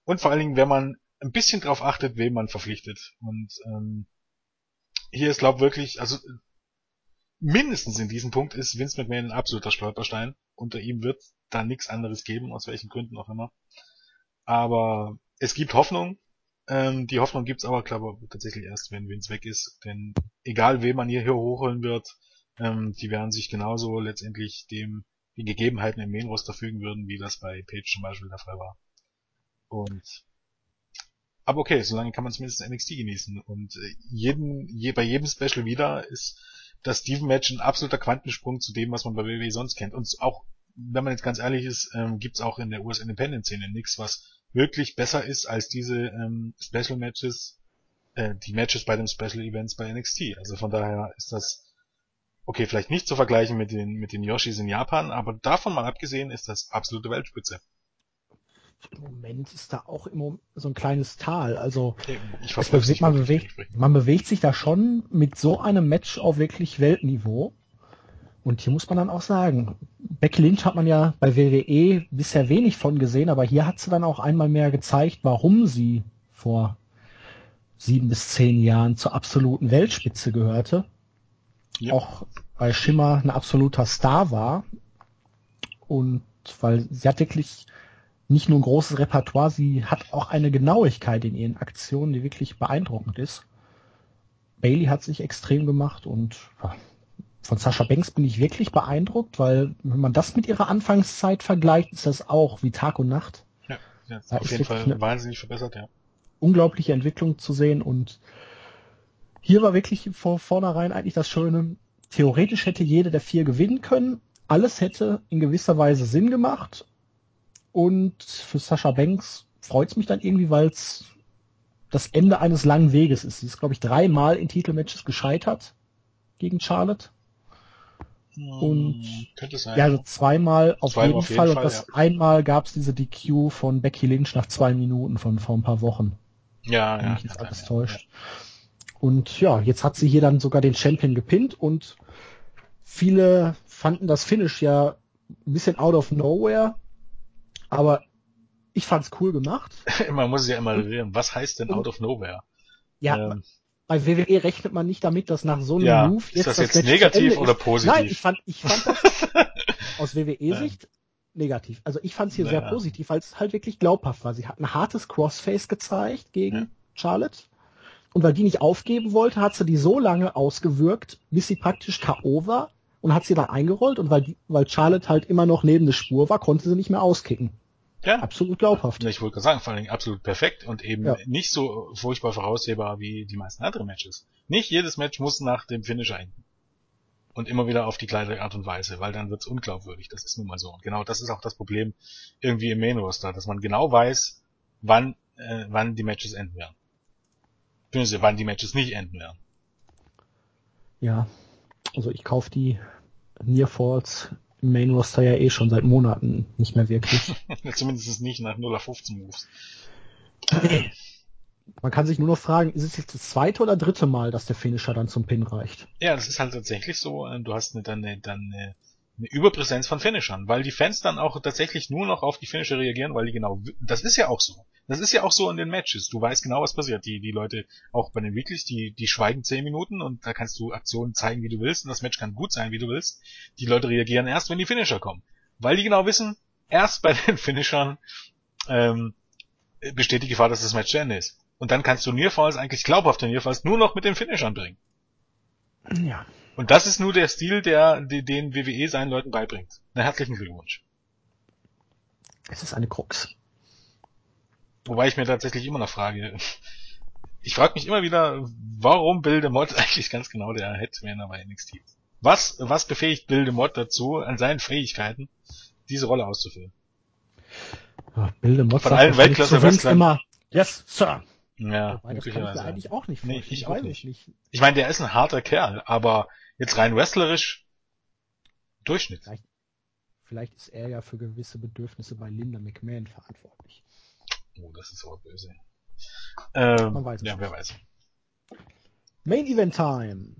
Und vor allen Dingen, wenn man ein bisschen drauf achtet, wem man verpflichtet. Und ähm, hier ist, glaube wirklich, also mindestens in diesem Punkt ist Vince McMahon ein absoluter Stolperstein. Unter ihm wird da nichts anderes geben, aus welchen Gründen auch immer. Aber es gibt Hoffnung. Ähm, die Hoffnung gibt's aber, glaube ich, tatsächlich erst, wenn Vince weg ist. Denn egal, wen man hier, hier hochholen wird, ähm, die werden sich genauso letztendlich dem die Gegebenheiten im Main Roster fügen würden, wie das bei Page zum Beispiel der Fall war. Und aber okay, solange kann man zumindest NXT genießen. Und äh, jeden, je, bei jedem Special wieder ist das Steven-Match ein absoluter Quantensprung zu dem, was man bei WWE sonst kennt. Und auch, wenn man jetzt ganz ehrlich ist, ähm, gibt's auch in der US Independent-Szene nichts, was wirklich besser ist als diese ähm, Special-Matches, äh, die Matches bei den Special-Events bei NXT. Also von daher ist das okay, vielleicht nicht zu vergleichen mit den, mit den Yoshis in Japan, aber davon mal abgesehen ist das absolute Weltspitze im Moment ist da auch immer so ein kleines Tal. Also bewegt, man, bewegt, man bewegt sich da schon mit so einem Match auf wirklich Weltniveau. Und hier muss man dann auch sagen, Becky Lynch hat man ja bei WWE bisher wenig von gesehen, aber hier hat sie dann auch einmal mehr gezeigt, warum sie vor sieben bis zehn Jahren zur absoluten Weltspitze gehörte. Ja. Auch bei Schimmer ein absoluter Star war. Und weil sie hat wirklich nicht nur ein großes Repertoire, sie hat auch eine Genauigkeit in ihren Aktionen, die wirklich beeindruckend ist. Bailey hat sich extrem gemacht und von Sascha Banks bin ich wirklich beeindruckt, weil wenn man das mit ihrer Anfangszeit vergleicht, ist das auch wie Tag und Nacht. Ja, da auf jeden Fall wahnsinnig verbessert, ja. Unglaubliche Entwicklung zu sehen und hier war wirklich vor vornherein eigentlich das Schöne, theoretisch hätte jede der vier gewinnen können, alles hätte in gewisser Weise Sinn gemacht und für Sascha Banks freut es mich dann irgendwie, weil es das Ende eines langen Weges ist. Sie ist, glaube ich, dreimal in Titelmatches gescheitert gegen Charlotte. Und könnte sein. Ja, also zweimal auf, zweimal jeden, auf jeden Fall. Fall. Und das ja. einmal gab es diese DQ von Becky Lynch nach zwei Minuten von vor ein paar Wochen. Ja, Wenn ja. Mich jetzt alles ja, täuscht. Ja. Und ja, jetzt hat sie hier dann sogar den Champion gepinnt und viele fanden das Finish ja ein bisschen out of nowhere. Aber ich fand's cool gemacht. man muss ja immer reden. Was heißt denn out of nowhere? Ja, ähm, bei WWE rechnet man nicht damit, dass nach so einem ja, Move jetzt ist das, das jetzt negativ oder positiv? Nein, ich fand, ich fand das aus WWE-Sicht negativ. Also ich fand's hier naja. sehr positiv, weil es halt wirklich glaubhaft war. Sie hat ein hartes Crossface gezeigt gegen ja. Charlotte. Und weil die nicht aufgeben wollte, hat sie die so lange ausgewirkt, bis sie praktisch K.O. war und hat sie da eingerollt und weil, die, weil Charlotte halt immer noch neben der Spur war, konnte sie nicht mehr auskicken. Ja. absolut glaubhaft. Ich wollte gerade sagen, vor allem absolut perfekt und eben ja. nicht so furchtbar voraussehbar wie die meisten anderen Matches. Nicht jedes Match muss nach dem Finisher enden. Und immer wieder auf die gleiche Art und Weise, weil dann wird's unglaubwürdig. Das ist nun mal so. Und genau das ist auch das Problem irgendwie im Main Roster, dass man genau weiß, wann, äh, wann die Matches enden werden. Beziehungsweise wann die Matches nicht enden werden. Ja, also ich kaufe die Near Falls Main Roster ja eh schon seit Monaten nicht mehr wirklich. Zumindest nicht nach 0 auf 15 Moves. Man kann sich nur noch fragen, ist es jetzt das zweite oder dritte Mal, dass der Finisher dann zum Pin reicht? Ja, das ist halt tatsächlich so. Du hast eine, dann, eine, dann eine, eine Überpräsenz von Finishern, weil die Fans dann auch tatsächlich nur noch auf die Finisher reagieren, weil die genau, das ist ja auch so. Das ist ja auch so in den Matches. Du weißt genau, was passiert. Die, die Leute, auch bei den Weeklys, die, die schweigen zehn Minuten und da kannst du Aktionen zeigen, wie du willst und das Match kann gut sein, wie du willst. Die Leute reagieren erst, wenn die Finisher kommen. Weil die genau wissen, erst bei den Finishern ähm, besteht die Gefahr, dass das Match zu Ende ist. Und dann kannst du Nearfalls, eigentlich glaubhafte Nearfalls, nur noch mit den Finishern bringen. Ja. Und das ist nur der Stil, der, den WWE seinen Leuten beibringt. Na, herzlichen Glückwunsch. Es ist eine Krux. Wobei ich mir tatsächlich immer noch frage, ich frage mich immer wieder, warum Bill Mod eigentlich ganz genau der Headman bei NXT ist. Was, was befähigt Bill Mod dazu, an seinen Fähigkeiten, diese Rolle auszufüllen? Ja, Bill Mod Von allen Weltklasse-Wrestlern. immer, yes, Sir. Ja, das kann ich mir eigentlich auch nicht vorstellen. Nee, ich, auch nicht. nicht. Ich meine, der ist ein harter Kerl, aber jetzt rein wrestlerisch Durchschnitt. Vielleicht, vielleicht ist er ja für gewisse Bedürfnisse bei Linda McMahon verantwortlich. Oh, das ist aber böse. Ähm, Man weiß es ja, nicht. wer weiß. Main Event Time.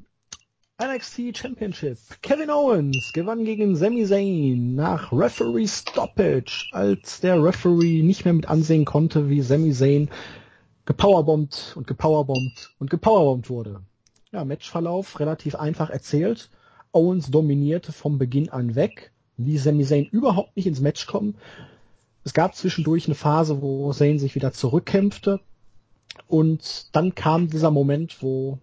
NXT Championship. Kevin Owens gewann gegen Sami Zayn nach Referee Stoppage, als der Referee nicht mehr mit ansehen konnte, wie Sami Zayn gepowerbombt und gepowerbombt und gepowerbombt wurde. Ja, Matchverlauf relativ einfach erzählt. Owens dominierte vom Beginn an weg, ließ Sami Zayn überhaupt nicht ins Match kommen. Es gab zwischendurch eine Phase, wo Zayn sich wieder zurückkämpfte und dann kam dieser Moment, wo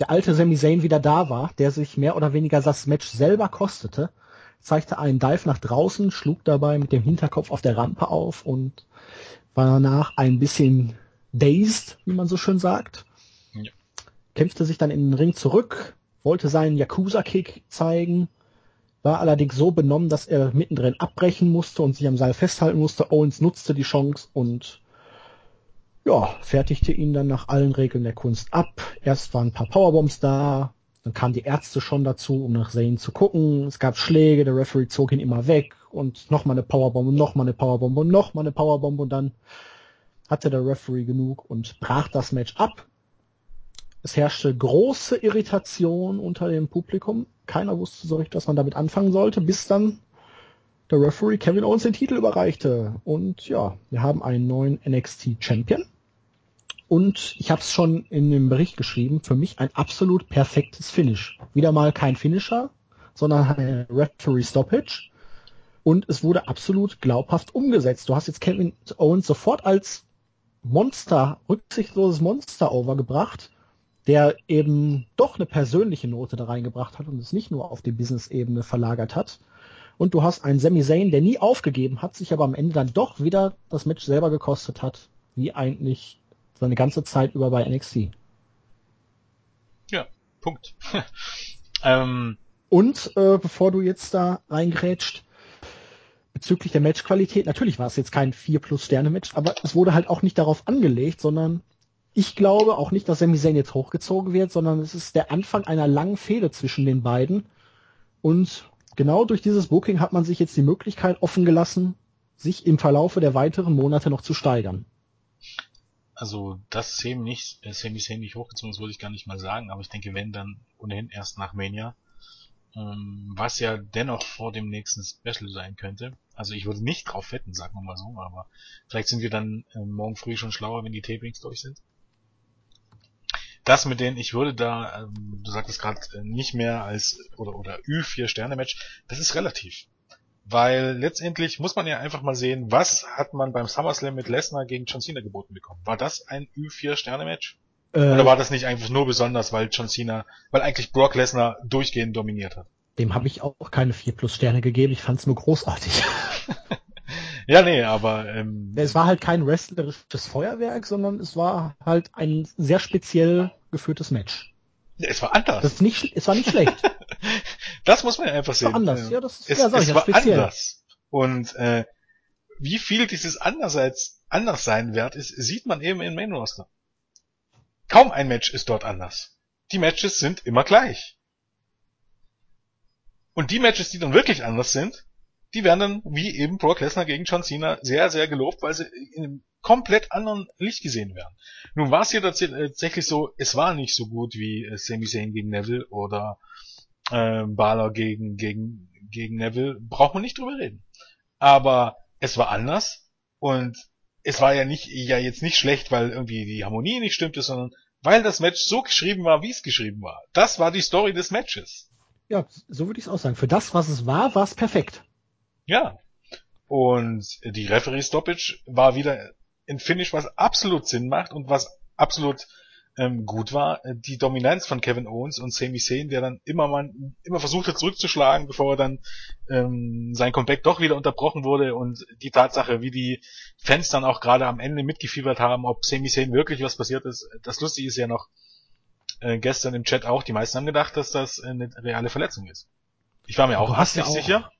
der alte Sami Zayn wieder da war, der sich mehr oder weniger das Match selber kostete, zeigte einen Dive nach draußen, schlug dabei mit dem Hinterkopf auf der Rampe auf und war danach ein bisschen dazed, wie man so schön sagt. Kämpfte sich dann in den Ring zurück, wollte seinen Yakuza-Kick zeigen, war allerdings so benommen, dass er mittendrin abbrechen musste und sich am Seil festhalten musste. Owens nutzte die Chance und ja, fertigte ihn dann nach allen Regeln der Kunst ab. Erst waren ein paar Powerbombs da, dann kamen die Ärzte schon dazu, um nach Zane zu gucken. Es gab Schläge, der Referee zog ihn immer weg und nochmal eine Powerbomb und nochmal eine Powerbomb und nochmal eine Powerbomb und dann hatte der Referee genug und brach das Match ab. Es herrschte große Irritation unter dem Publikum. Keiner wusste so recht, was man damit anfangen sollte, bis dann der Referee Kevin Owens den Titel überreichte. Und ja, wir haben einen neuen NXT Champion. Und ich habe es schon in dem Bericht geschrieben, für mich ein absolut perfektes Finish. Wieder mal kein Finisher, sondern ein Referee Stoppage. Und es wurde absolut glaubhaft umgesetzt. Du hast jetzt Kevin Owens sofort als Monster, rücksichtsloses Monster overgebracht, der eben doch eine persönliche Note da reingebracht hat und es nicht nur auf die Business-Ebene verlagert hat. Und du hast einen Sami Zayn, der nie aufgegeben hat, sich aber am Ende dann doch wieder das Match selber gekostet hat, wie eigentlich seine ganze Zeit über bei NXT. Ja, Punkt. ähm. Und äh, bevor du jetzt da reingrätscht, bezüglich der Matchqualität, natürlich war es jetzt kein 4 plus Sterne Match, aber es wurde halt auch nicht darauf angelegt, sondern ich glaube auch nicht, dass Sami Zayn jetzt hochgezogen wird, sondern es ist der Anfang einer langen Fehde zwischen den beiden. Und genau durch dieses Booking hat man sich jetzt die Möglichkeit offen gelassen, sich im Verlaufe der weiteren Monate noch zu steigern. Also, dass Sami nicht, äh, Sami Zayn nicht hochgezogen ist, würde ich gar nicht mal sagen, aber ich denke, wenn, dann ohnehin erst nach Mania. Ähm, was ja dennoch vor dem nächsten Special sein könnte. Also ich würde nicht drauf wetten, sagen wir mal so, aber vielleicht sind wir dann äh, morgen früh schon schlauer, wenn die Tapings durch sind. Das mit denen, ich würde da, ähm, du sagtest gerade, äh, nicht mehr als, oder, oder Ü4-Sterne-Match, das ist relativ. Weil letztendlich muss man ja einfach mal sehen, was hat man beim SummerSlam mit Lesnar gegen John Cena geboten bekommen? War das ein Ü4-Sterne-Match? Äh, Oder war das nicht einfach nur besonders, weil John Cena, weil eigentlich Brock Lesnar durchgehend dominiert hat? Dem habe ich auch keine 4 plus Sterne gegeben, ich fand es nur großartig. ja, nee, aber ähm, es war halt kein wrestlerisches Feuerwerk, sondern es war halt ein sehr speziell geführtes Match. Es war anders. Das ist nicht, es war nicht schlecht. das muss man ja einfach sehen. War anders, ja, das ist, es, ja, sag es ich, war speziell. anders. Und äh, wie viel dieses andererseits anders sein wert ist, sieht man eben im Main Roster. Kaum ein Match ist dort anders. Die Matches sind immer gleich. Und die Matches, die dann wirklich anders sind, die werden dann, wie eben Brock Lesnar gegen John Cena, sehr, sehr gelobt, weil sie in einem komplett anderen Licht gesehen werden. Nun war es hier tatsächlich so, es war nicht so gut wie äh, Sami Zayn gegen Neville oder äh, Balor gegen, gegen, gegen Neville. Braucht man nicht drüber reden. Aber es war anders und es war ja nicht, ja jetzt nicht schlecht, weil irgendwie die Harmonie nicht stimmte, sondern weil das Match so geschrieben war, wie es geschrieben war. Das war die Story des Matches. Ja, so würde ich es auch sagen. Für das, was es war, war es perfekt. Ja. Und die Referee Stoppage war wieder ein Finish, was absolut Sinn macht und was absolut ähm, gut war. Die Dominanz von Kevin Owens und Sami Zayn, der dann immer mal immer versuchte zurückzuschlagen, bevor er dann ähm, sein Comeback doch wieder unterbrochen wurde und die Tatsache, wie die Fans dann auch gerade am Ende mitgefiebert haben, ob Sami Zayn wirklich was passiert ist. Das Lustige ist ja noch äh, gestern im Chat auch, die meisten haben gedacht, dass das eine reale Verletzung ist. Ich war mir auch fast ja sicher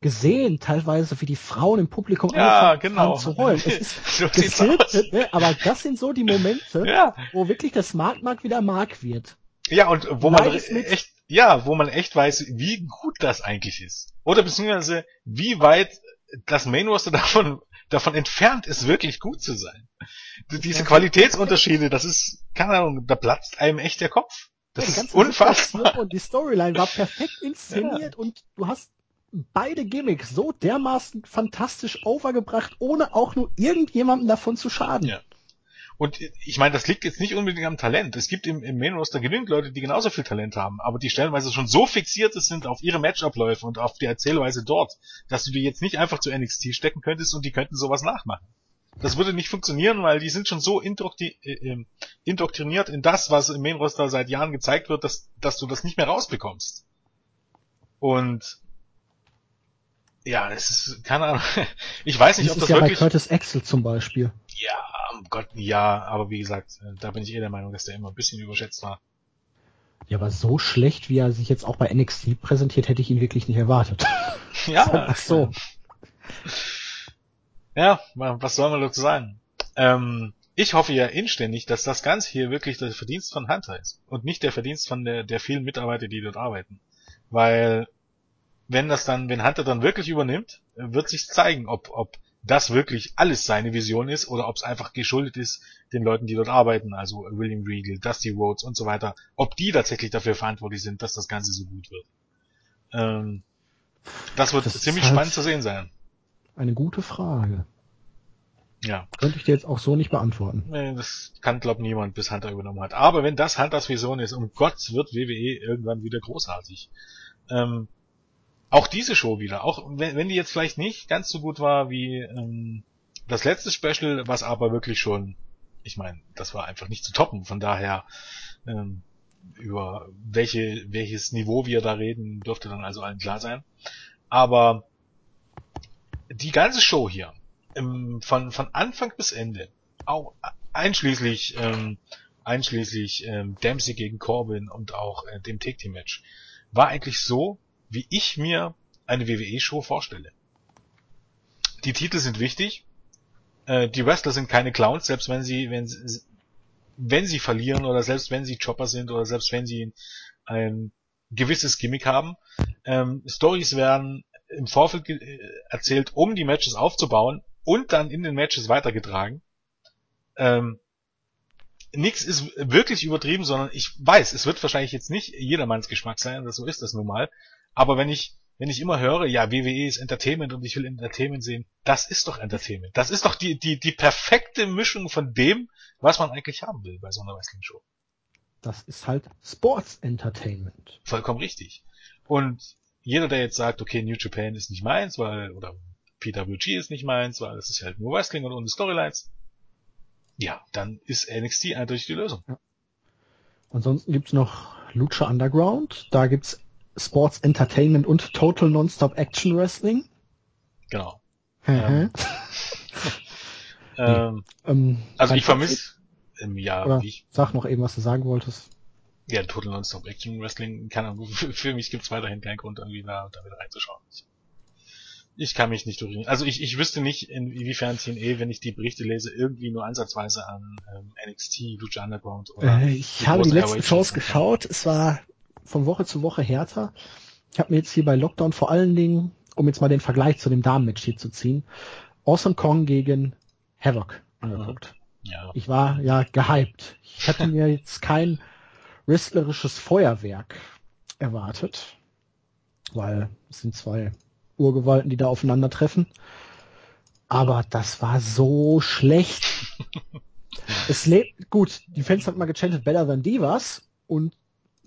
gesehen, teilweise wie die Frauen im Publikum ja, genau. zu heulen. Es ist so gescriptet, ne? aber das sind so die Momente, ja. wo wirklich das Smart Mark wieder Mark wird. Ja, und wo man echt, ja, wo man echt weiß, wie gut das eigentlich ist. Oder beziehungsweise, wie weit das Main Roster davon, davon entfernt ist, wirklich gut zu sein. Diese Qualitätsunterschiede, das ist, keine Ahnung, da platzt einem echt der Kopf. Das ja, ist unfassbar. Und die Storyline war perfekt inszeniert ja. und du hast beide Gimmicks so dermaßen fantastisch overgebracht, ohne auch nur irgendjemandem davon zu schaden. Ja. Und ich meine, das liegt jetzt nicht unbedingt am Talent. Es gibt im, im Main Roster genügend Leute, die genauso viel Talent haben, aber die stellenweise schon so fixiert sind auf ihre Matchabläufe und auf die Erzählweise dort, dass du die jetzt nicht einfach zu NXT stecken könntest und die könnten sowas nachmachen. Das würde nicht funktionieren, weil die sind schon so äh, ähm, indoktriniert in das, was im Main Roster seit Jahren gezeigt wird, dass, dass du das nicht mehr rausbekommst. Und ja, es ist, keine Ahnung. Ich weiß nicht, das ob das ja wirklich... bei Curtis Axel zum Beispiel. Ja, um Gott, ja, aber wie gesagt, äh, da bin ich eh der Meinung, dass der immer ein bisschen überschätzt war. Ja, aber so schlecht, wie er sich jetzt auch bei NXT präsentiert, hätte ich ihn wirklich nicht erwartet. Ja. Ach so. Ja, was soll man dazu sagen? Ähm, ich hoffe ja inständig, dass das Ganze hier wirklich der Verdienst von Hunter ist und nicht der Verdienst von der, der vielen Mitarbeiter, die dort arbeiten. Weil wenn das dann, wenn Hunter dann wirklich übernimmt, wird sich zeigen, ob, ob das wirklich alles seine Vision ist oder ob es einfach geschuldet ist den Leuten, die dort arbeiten, also William Regal, Dusty Rhodes und so weiter, ob die tatsächlich dafür verantwortlich sind, dass das Ganze so gut wird. Ähm, das wird das ziemlich halt spannend zu sehen sein. Eine gute Frage. Ja. Könnte ich dir jetzt auch so nicht beantworten. Nee, das kann, glaub niemand, bis Hunter übernommen hat. Aber wenn das Hunters Vision ist, um Gott, wird WWE irgendwann wieder großartig. Ähm, auch diese Show wieder, auch wenn, wenn die jetzt vielleicht nicht ganz so gut war wie ähm, das letzte Special, was aber wirklich schon, ich meine, das war einfach nicht zu toppen. Von daher ähm, über welche welches Niveau wir da reden, dürfte dann also allen klar sein. Aber die ganze Show hier, ähm, von von Anfang bis Ende, auch einschließlich ähm, einschließlich ähm, Dempsey gegen Corbin und auch äh, dem Take Team Match, war eigentlich so, wie ich mir eine WWE-Show vorstelle. Die Titel sind wichtig. Äh, die Wrestler sind keine Clowns, selbst wenn sie, wenn sie, wenn sie verlieren oder selbst wenn sie Chopper sind oder selbst wenn sie ein gewisses Gimmick haben. Ähm, Stories werden im Vorfeld äh, erzählt, um die Matches aufzubauen und dann in den Matches weitergetragen. Ähm, Nix ist wirklich übertrieben, sondern ich weiß, es wird wahrscheinlich jetzt nicht jedermanns Geschmack sein, so ist das nun mal. Aber wenn ich, wenn ich immer höre, ja, WWE ist Entertainment und ich will Entertainment sehen, das ist doch Entertainment. Das ist doch die, die, die perfekte Mischung von dem, was man eigentlich haben will bei so einer Wrestling-Show. Das ist halt Sports Entertainment. Vollkommen richtig. Und jeder, der jetzt sagt, okay, New Japan ist nicht meins, weil, oder PWG ist nicht meins, weil es ist halt nur Wrestling und ohne Storylines, ja, dann ist NXT eindeutig die Lösung. Ja. Ansonsten gibt's noch Lucha Underground, da gibt's Sports Entertainment und Total Nonstop Action Wrestling. Genau. ähm, ähm, ähm, also ich vermisse im Jahr. ich, sag noch eben, was du sagen wolltest. Ja, Total Non-Stop Action Wrestling, keine Ahnung, für, für mich gibt's weiterhin keinen Grund, irgendwie da, da wieder reinzuschauen. Ich kann mich nicht durch. Also ich, ich wüsste nicht, inwiefern TNA, wenn ich die Berichte lese, irgendwie nur ansatzweise an ähm, NXT, Lucha Underground oder. Äh, ich habe die letzten Shows geschaut. Es war von Woche zu Woche härter. Ich habe mir jetzt hier bei Lockdown vor allen Dingen, um jetzt mal den Vergleich zu dem Damenmatch hier zu ziehen, Awesome Kong gegen Havoc angeguckt. Ja. Ich war ja gehypt. Ich hatte mir jetzt kein wrestlerisches Feuerwerk erwartet, weil es sind zwei Urgewalten, die da aufeinandertreffen. Aber das war so schlecht. es lebt, gut, die Fans hatten mal gechantet Better Than Divas und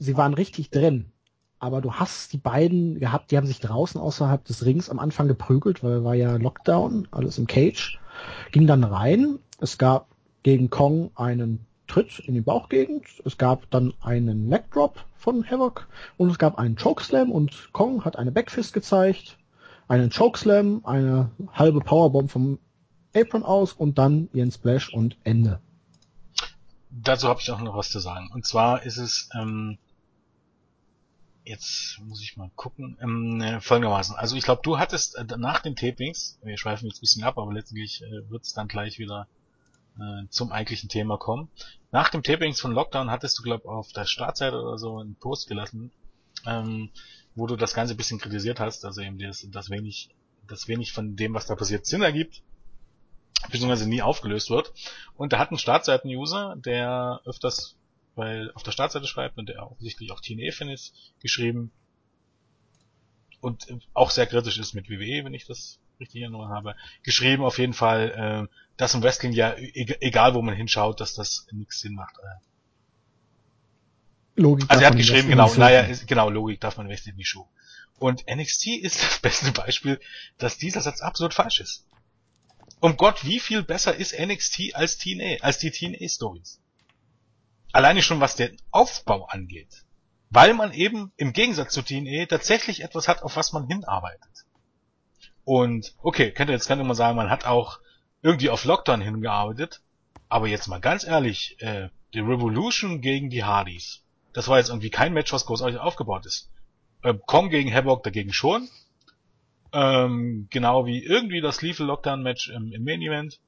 sie waren richtig drin. Aber du hast die beiden gehabt, die haben sich draußen außerhalb des Rings am Anfang geprügelt, weil war ja Lockdown, alles im Cage. Ging dann rein. Es gab gegen Kong einen Tritt in die Bauchgegend. Es gab dann einen Neckdrop von Havoc und es gab einen Chokeslam und Kong hat eine Backfist gezeigt, einen Chokeslam, eine halbe Powerbomb vom Apron aus und dann ihren Splash und Ende. Dazu habe ich auch noch was zu sagen. Und zwar ist es ähm, jetzt muss ich mal gucken. Ähm, äh, folgendermaßen. Also ich glaube, du hattest äh, nach den Tapings, wir schweifen jetzt ein bisschen ab, aber letztendlich äh, wird es dann gleich wieder äh, zum eigentlichen Thema kommen. Nach dem Tapings von Lockdown hattest du, glaube auf der Startseite oder so einen Post gelassen, ähm, wo du das Ganze ein bisschen kritisiert hast, also eben das, das wenig, das wenig von dem, was da passiert, Sinn ergibt, beziehungsweise nie aufgelöst wird. Und da hat ein Startseiten-User, der öfters weil auf der Startseite schreibt und der offensichtlich auch TNA-Fan ist, geschrieben und auch sehr kritisch ist mit WWE, wenn ich das richtig in Erinnerung habe, geschrieben auf jeden Fall, äh, dass im Wrestling ja, egal wo man hinschaut, dass das nichts Sinn macht. Äh. Logik also er hat geschrieben, genau, naja, ist, genau, Logik darf man Wrestling nicht show. Und NXT ist das beste Beispiel, dass dieser Satz absolut falsch ist. Um Gott, wie viel besser ist NXT als TNA, als die TNA Stories? Alleine schon was den Aufbau angeht. Weil man eben im Gegensatz zu TNA tatsächlich etwas hat, auf was man hinarbeitet. Und okay, könnte jetzt könnte man sagen, man hat auch irgendwie auf Lockdown hingearbeitet. Aber jetzt mal ganz ehrlich, äh, die Revolution gegen die Hardys. Das war jetzt irgendwie kein Match, was großartig aufgebaut ist. Ähm, Kong gegen Havoc dagegen schon. Ähm, genau wie irgendwie das Lethal Lockdown Match im, im Main Event.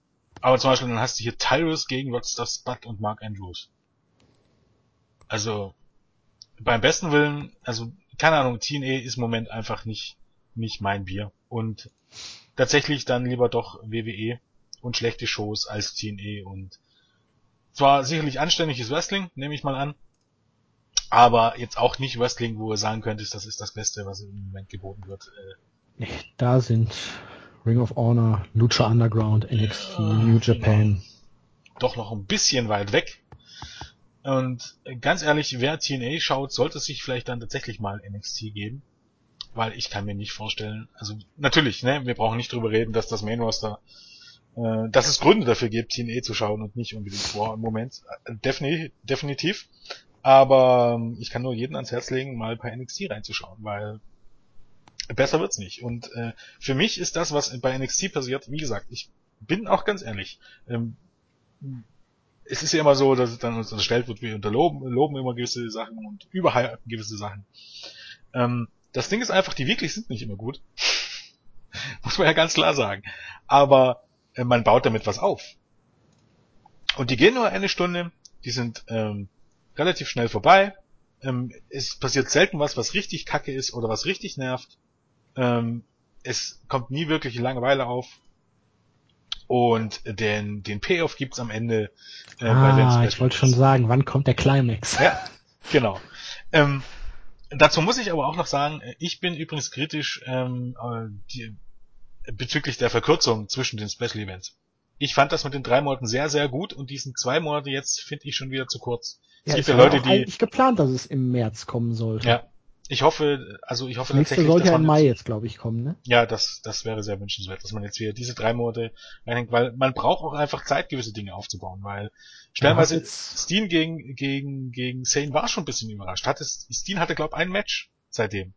Aber zum Beispiel dann hast du hier Tyrus gegen Rockstar Spud und Mark Andrews. Also, beim besten Willen, also, keine Ahnung, TNA ist im Moment einfach nicht, nicht mein Bier. Und tatsächlich dann lieber doch WWE und schlechte Shows als TNA und zwar sicherlich anständiges Wrestling, nehme ich mal an, aber jetzt auch nicht Wrestling, wo ihr sagen könntest, das ist das Beste, was im Moment geboten wird. Nee, da sind Ring of Honor, Lucha Underground, NXT, ja, New Japan. Genau. Doch noch ein bisschen weit weg. Und ganz ehrlich, wer TNA schaut, sollte sich vielleicht dann tatsächlich mal NXT geben weil ich kann mir nicht vorstellen, also natürlich, ne, wir brauchen nicht drüber reden, dass das Main Roster, äh, dass es Gründe dafür gibt, TNA zu schauen und nicht unbedingt War im Moment, äh, definitiv, definitiv. Aber ähm, ich kann nur jeden ans Herz legen, mal bei NXT reinzuschauen, weil besser wird's nicht. Und äh, für mich ist das, was bei NXT passiert, wie gesagt, ich bin auch ganz ehrlich, ähm, es ist ja immer so, dass es dann uns unterstellt wird, wir unterloben loben immer gewisse Sachen und überhalten gewisse Sachen. Ähm, das Ding ist einfach, die wirklich sind nicht immer gut. Muss man ja ganz klar sagen. Aber äh, man baut damit was auf. Und die gehen nur eine Stunde, die sind ähm, relativ schnell vorbei. Ähm, es passiert selten was, was richtig kacke ist oder was richtig nervt. Ähm, es kommt nie wirklich Langeweile auf. Und den, den Payoff gibt's am Ende. Äh, ah, ich wollte schon sagen, wann kommt der Climax? Ja, genau. Ähm, Dazu muss ich aber auch noch sagen, äh, ich bin übrigens kritisch ähm, äh, die, bezüglich der Verkürzung zwischen den Special Events. Ich fand das mit den drei Monaten sehr, sehr gut und diesen zwei Monate jetzt finde ich schon wieder zu kurz. Es ja, gibt ja Leute, die eigentlich geplant, dass es im März kommen sollte. Ja, ich hoffe, also ich hoffe nächste tatsächlich, sollte ja im Mai jetzt, glaube ich, kommen, ne? Ja, das, das wäre sehr wünschenswert, dass man jetzt wieder diese drei Monate reinhängt, weil man braucht auch einfach Zeit, gewisse Dinge aufzubauen, weil stellenweise ja, Steen gegen, gegen, gegen Sane war schon ein bisschen überrascht. Hatte, Steen hatte, glaube ich, ein Match seitdem.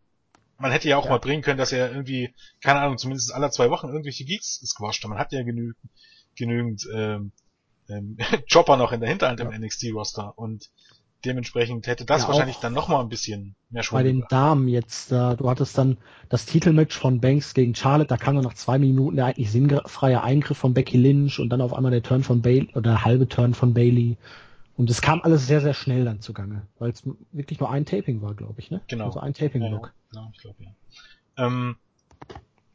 man hätte ja auch Ja. mal bringen können, dass er irgendwie, keine Ahnung, zumindest alle zwei Wochen irgendwelche Geeks squasht. Man hat ja genügend, genügend ähm, ähm, Chopper noch in der Hinterhand im Ja. NXT-Roster und dementsprechend hätte das Ja, wahrscheinlich dann noch mal ein bisschen mehr Schwung bei den. Damen jetzt, äh, du hattest dann das Titelmatch von Banks gegen Charlotte, da kam dann nach zwei Minuten der eigentlich sinnfreie Eingriff von Becky Lynch und dann auf einmal der Turn von Bailey oder der halbe Turn von Bailey. Und es kam alles sehr, sehr schnell dann zugange, weil es wirklich nur ein Taping war, glaube ich, ne? Genau. Also ein Ja, ja, ja, ich glaube, ja. Ähm,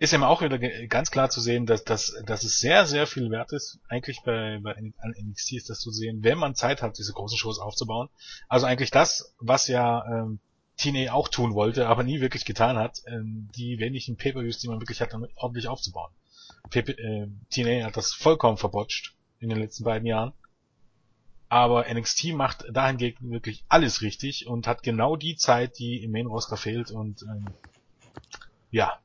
ist ja auch wieder ganz klar zu sehen, dass, dass, dass es sehr, sehr viel wert ist, eigentlich bei, bei NXT ist das zu sehen, wenn man Zeit hat, diese großen Shows aufzubauen. Also eigentlich das, was ja ähm, TNA auch tun wollte, aber nie wirklich getan hat, ähm, die wenigen Pay-Per-Views, die man wirklich hat, damit ordentlich aufzubauen. PP, äh, TNA hat das vollkommen verbotscht in den letzten beiden Jahren. Aber NXT macht dahingegen wirklich alles richtig und hat genau die Zeit, die im Main Roster fehlt und ähm, ja,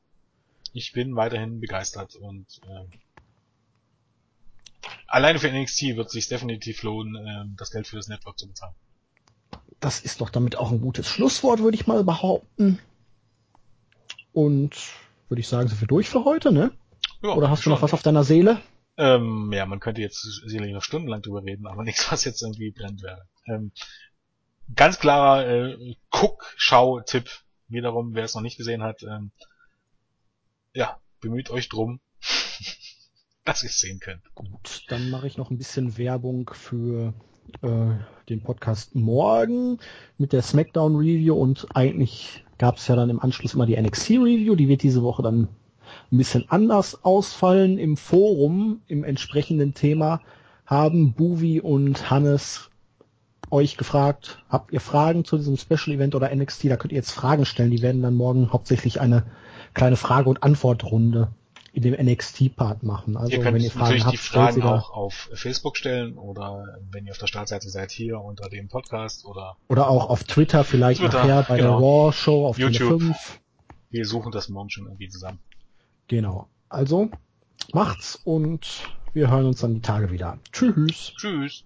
ich bin weiterhin begeistert und ähm, alleine für NXT wird es sich definitiv lohnen, ähm, das Geld für das Network zu bezahlen. Das ist doch damit auch ein gutes Schlusswort, würde ich mal behaupten. Und würde ich sagen, sind wir durch für heute, ne? Ja, Oder hast du schon. noch was auf deiner Seele? Ähm, ja, man könnte jetzt sicherlich noch stundenlang drüber reden, aber nichts, was jetzt irgendwie brennt wäre. Ähm, ganz klarer äh, Guck-Schau-Tipp, wiederum, wer es noch nicht gesehen hat. Ähm, ja, bemüht euch drum, dass ihr es sehen könnt. Gut, dann mache ich noch ein bisschen Werbung für äh, den Podcast morgen mit der SmackDown Review und eigentlich gab es ja dann im Anschluss immer die NXT Review, die wird diese Woche dann ein bisschen anders ausfallen. Im Forum, im entsprechenden Thema, haben Buvi und Hannes euch gefragt, habt ihr Fragen zu diesem Special Event oder NXT? Da könnt ihr jetzt Fragen stellen. Die werden dann morgen hauptsächlich eine kleine Frage- und Antwortrunde in dem NXT-Part machen. Also ihr könnt wenn ihr Fragen natürlich habt, die Fragen auch auf Facebook stellen oder wenn ihr auf der Startseite seid, hier unter dem Podcast oder Oder auch auf Twitter vielleicht Twitter, nachher bei genau. der Raw Show auf Tele YouTube. 5. wir suchen das morgen schon irgendwie zusammen. Genau. Also macht's und wir hören uns dann die Tage wieder. Tschüss. Tschüss.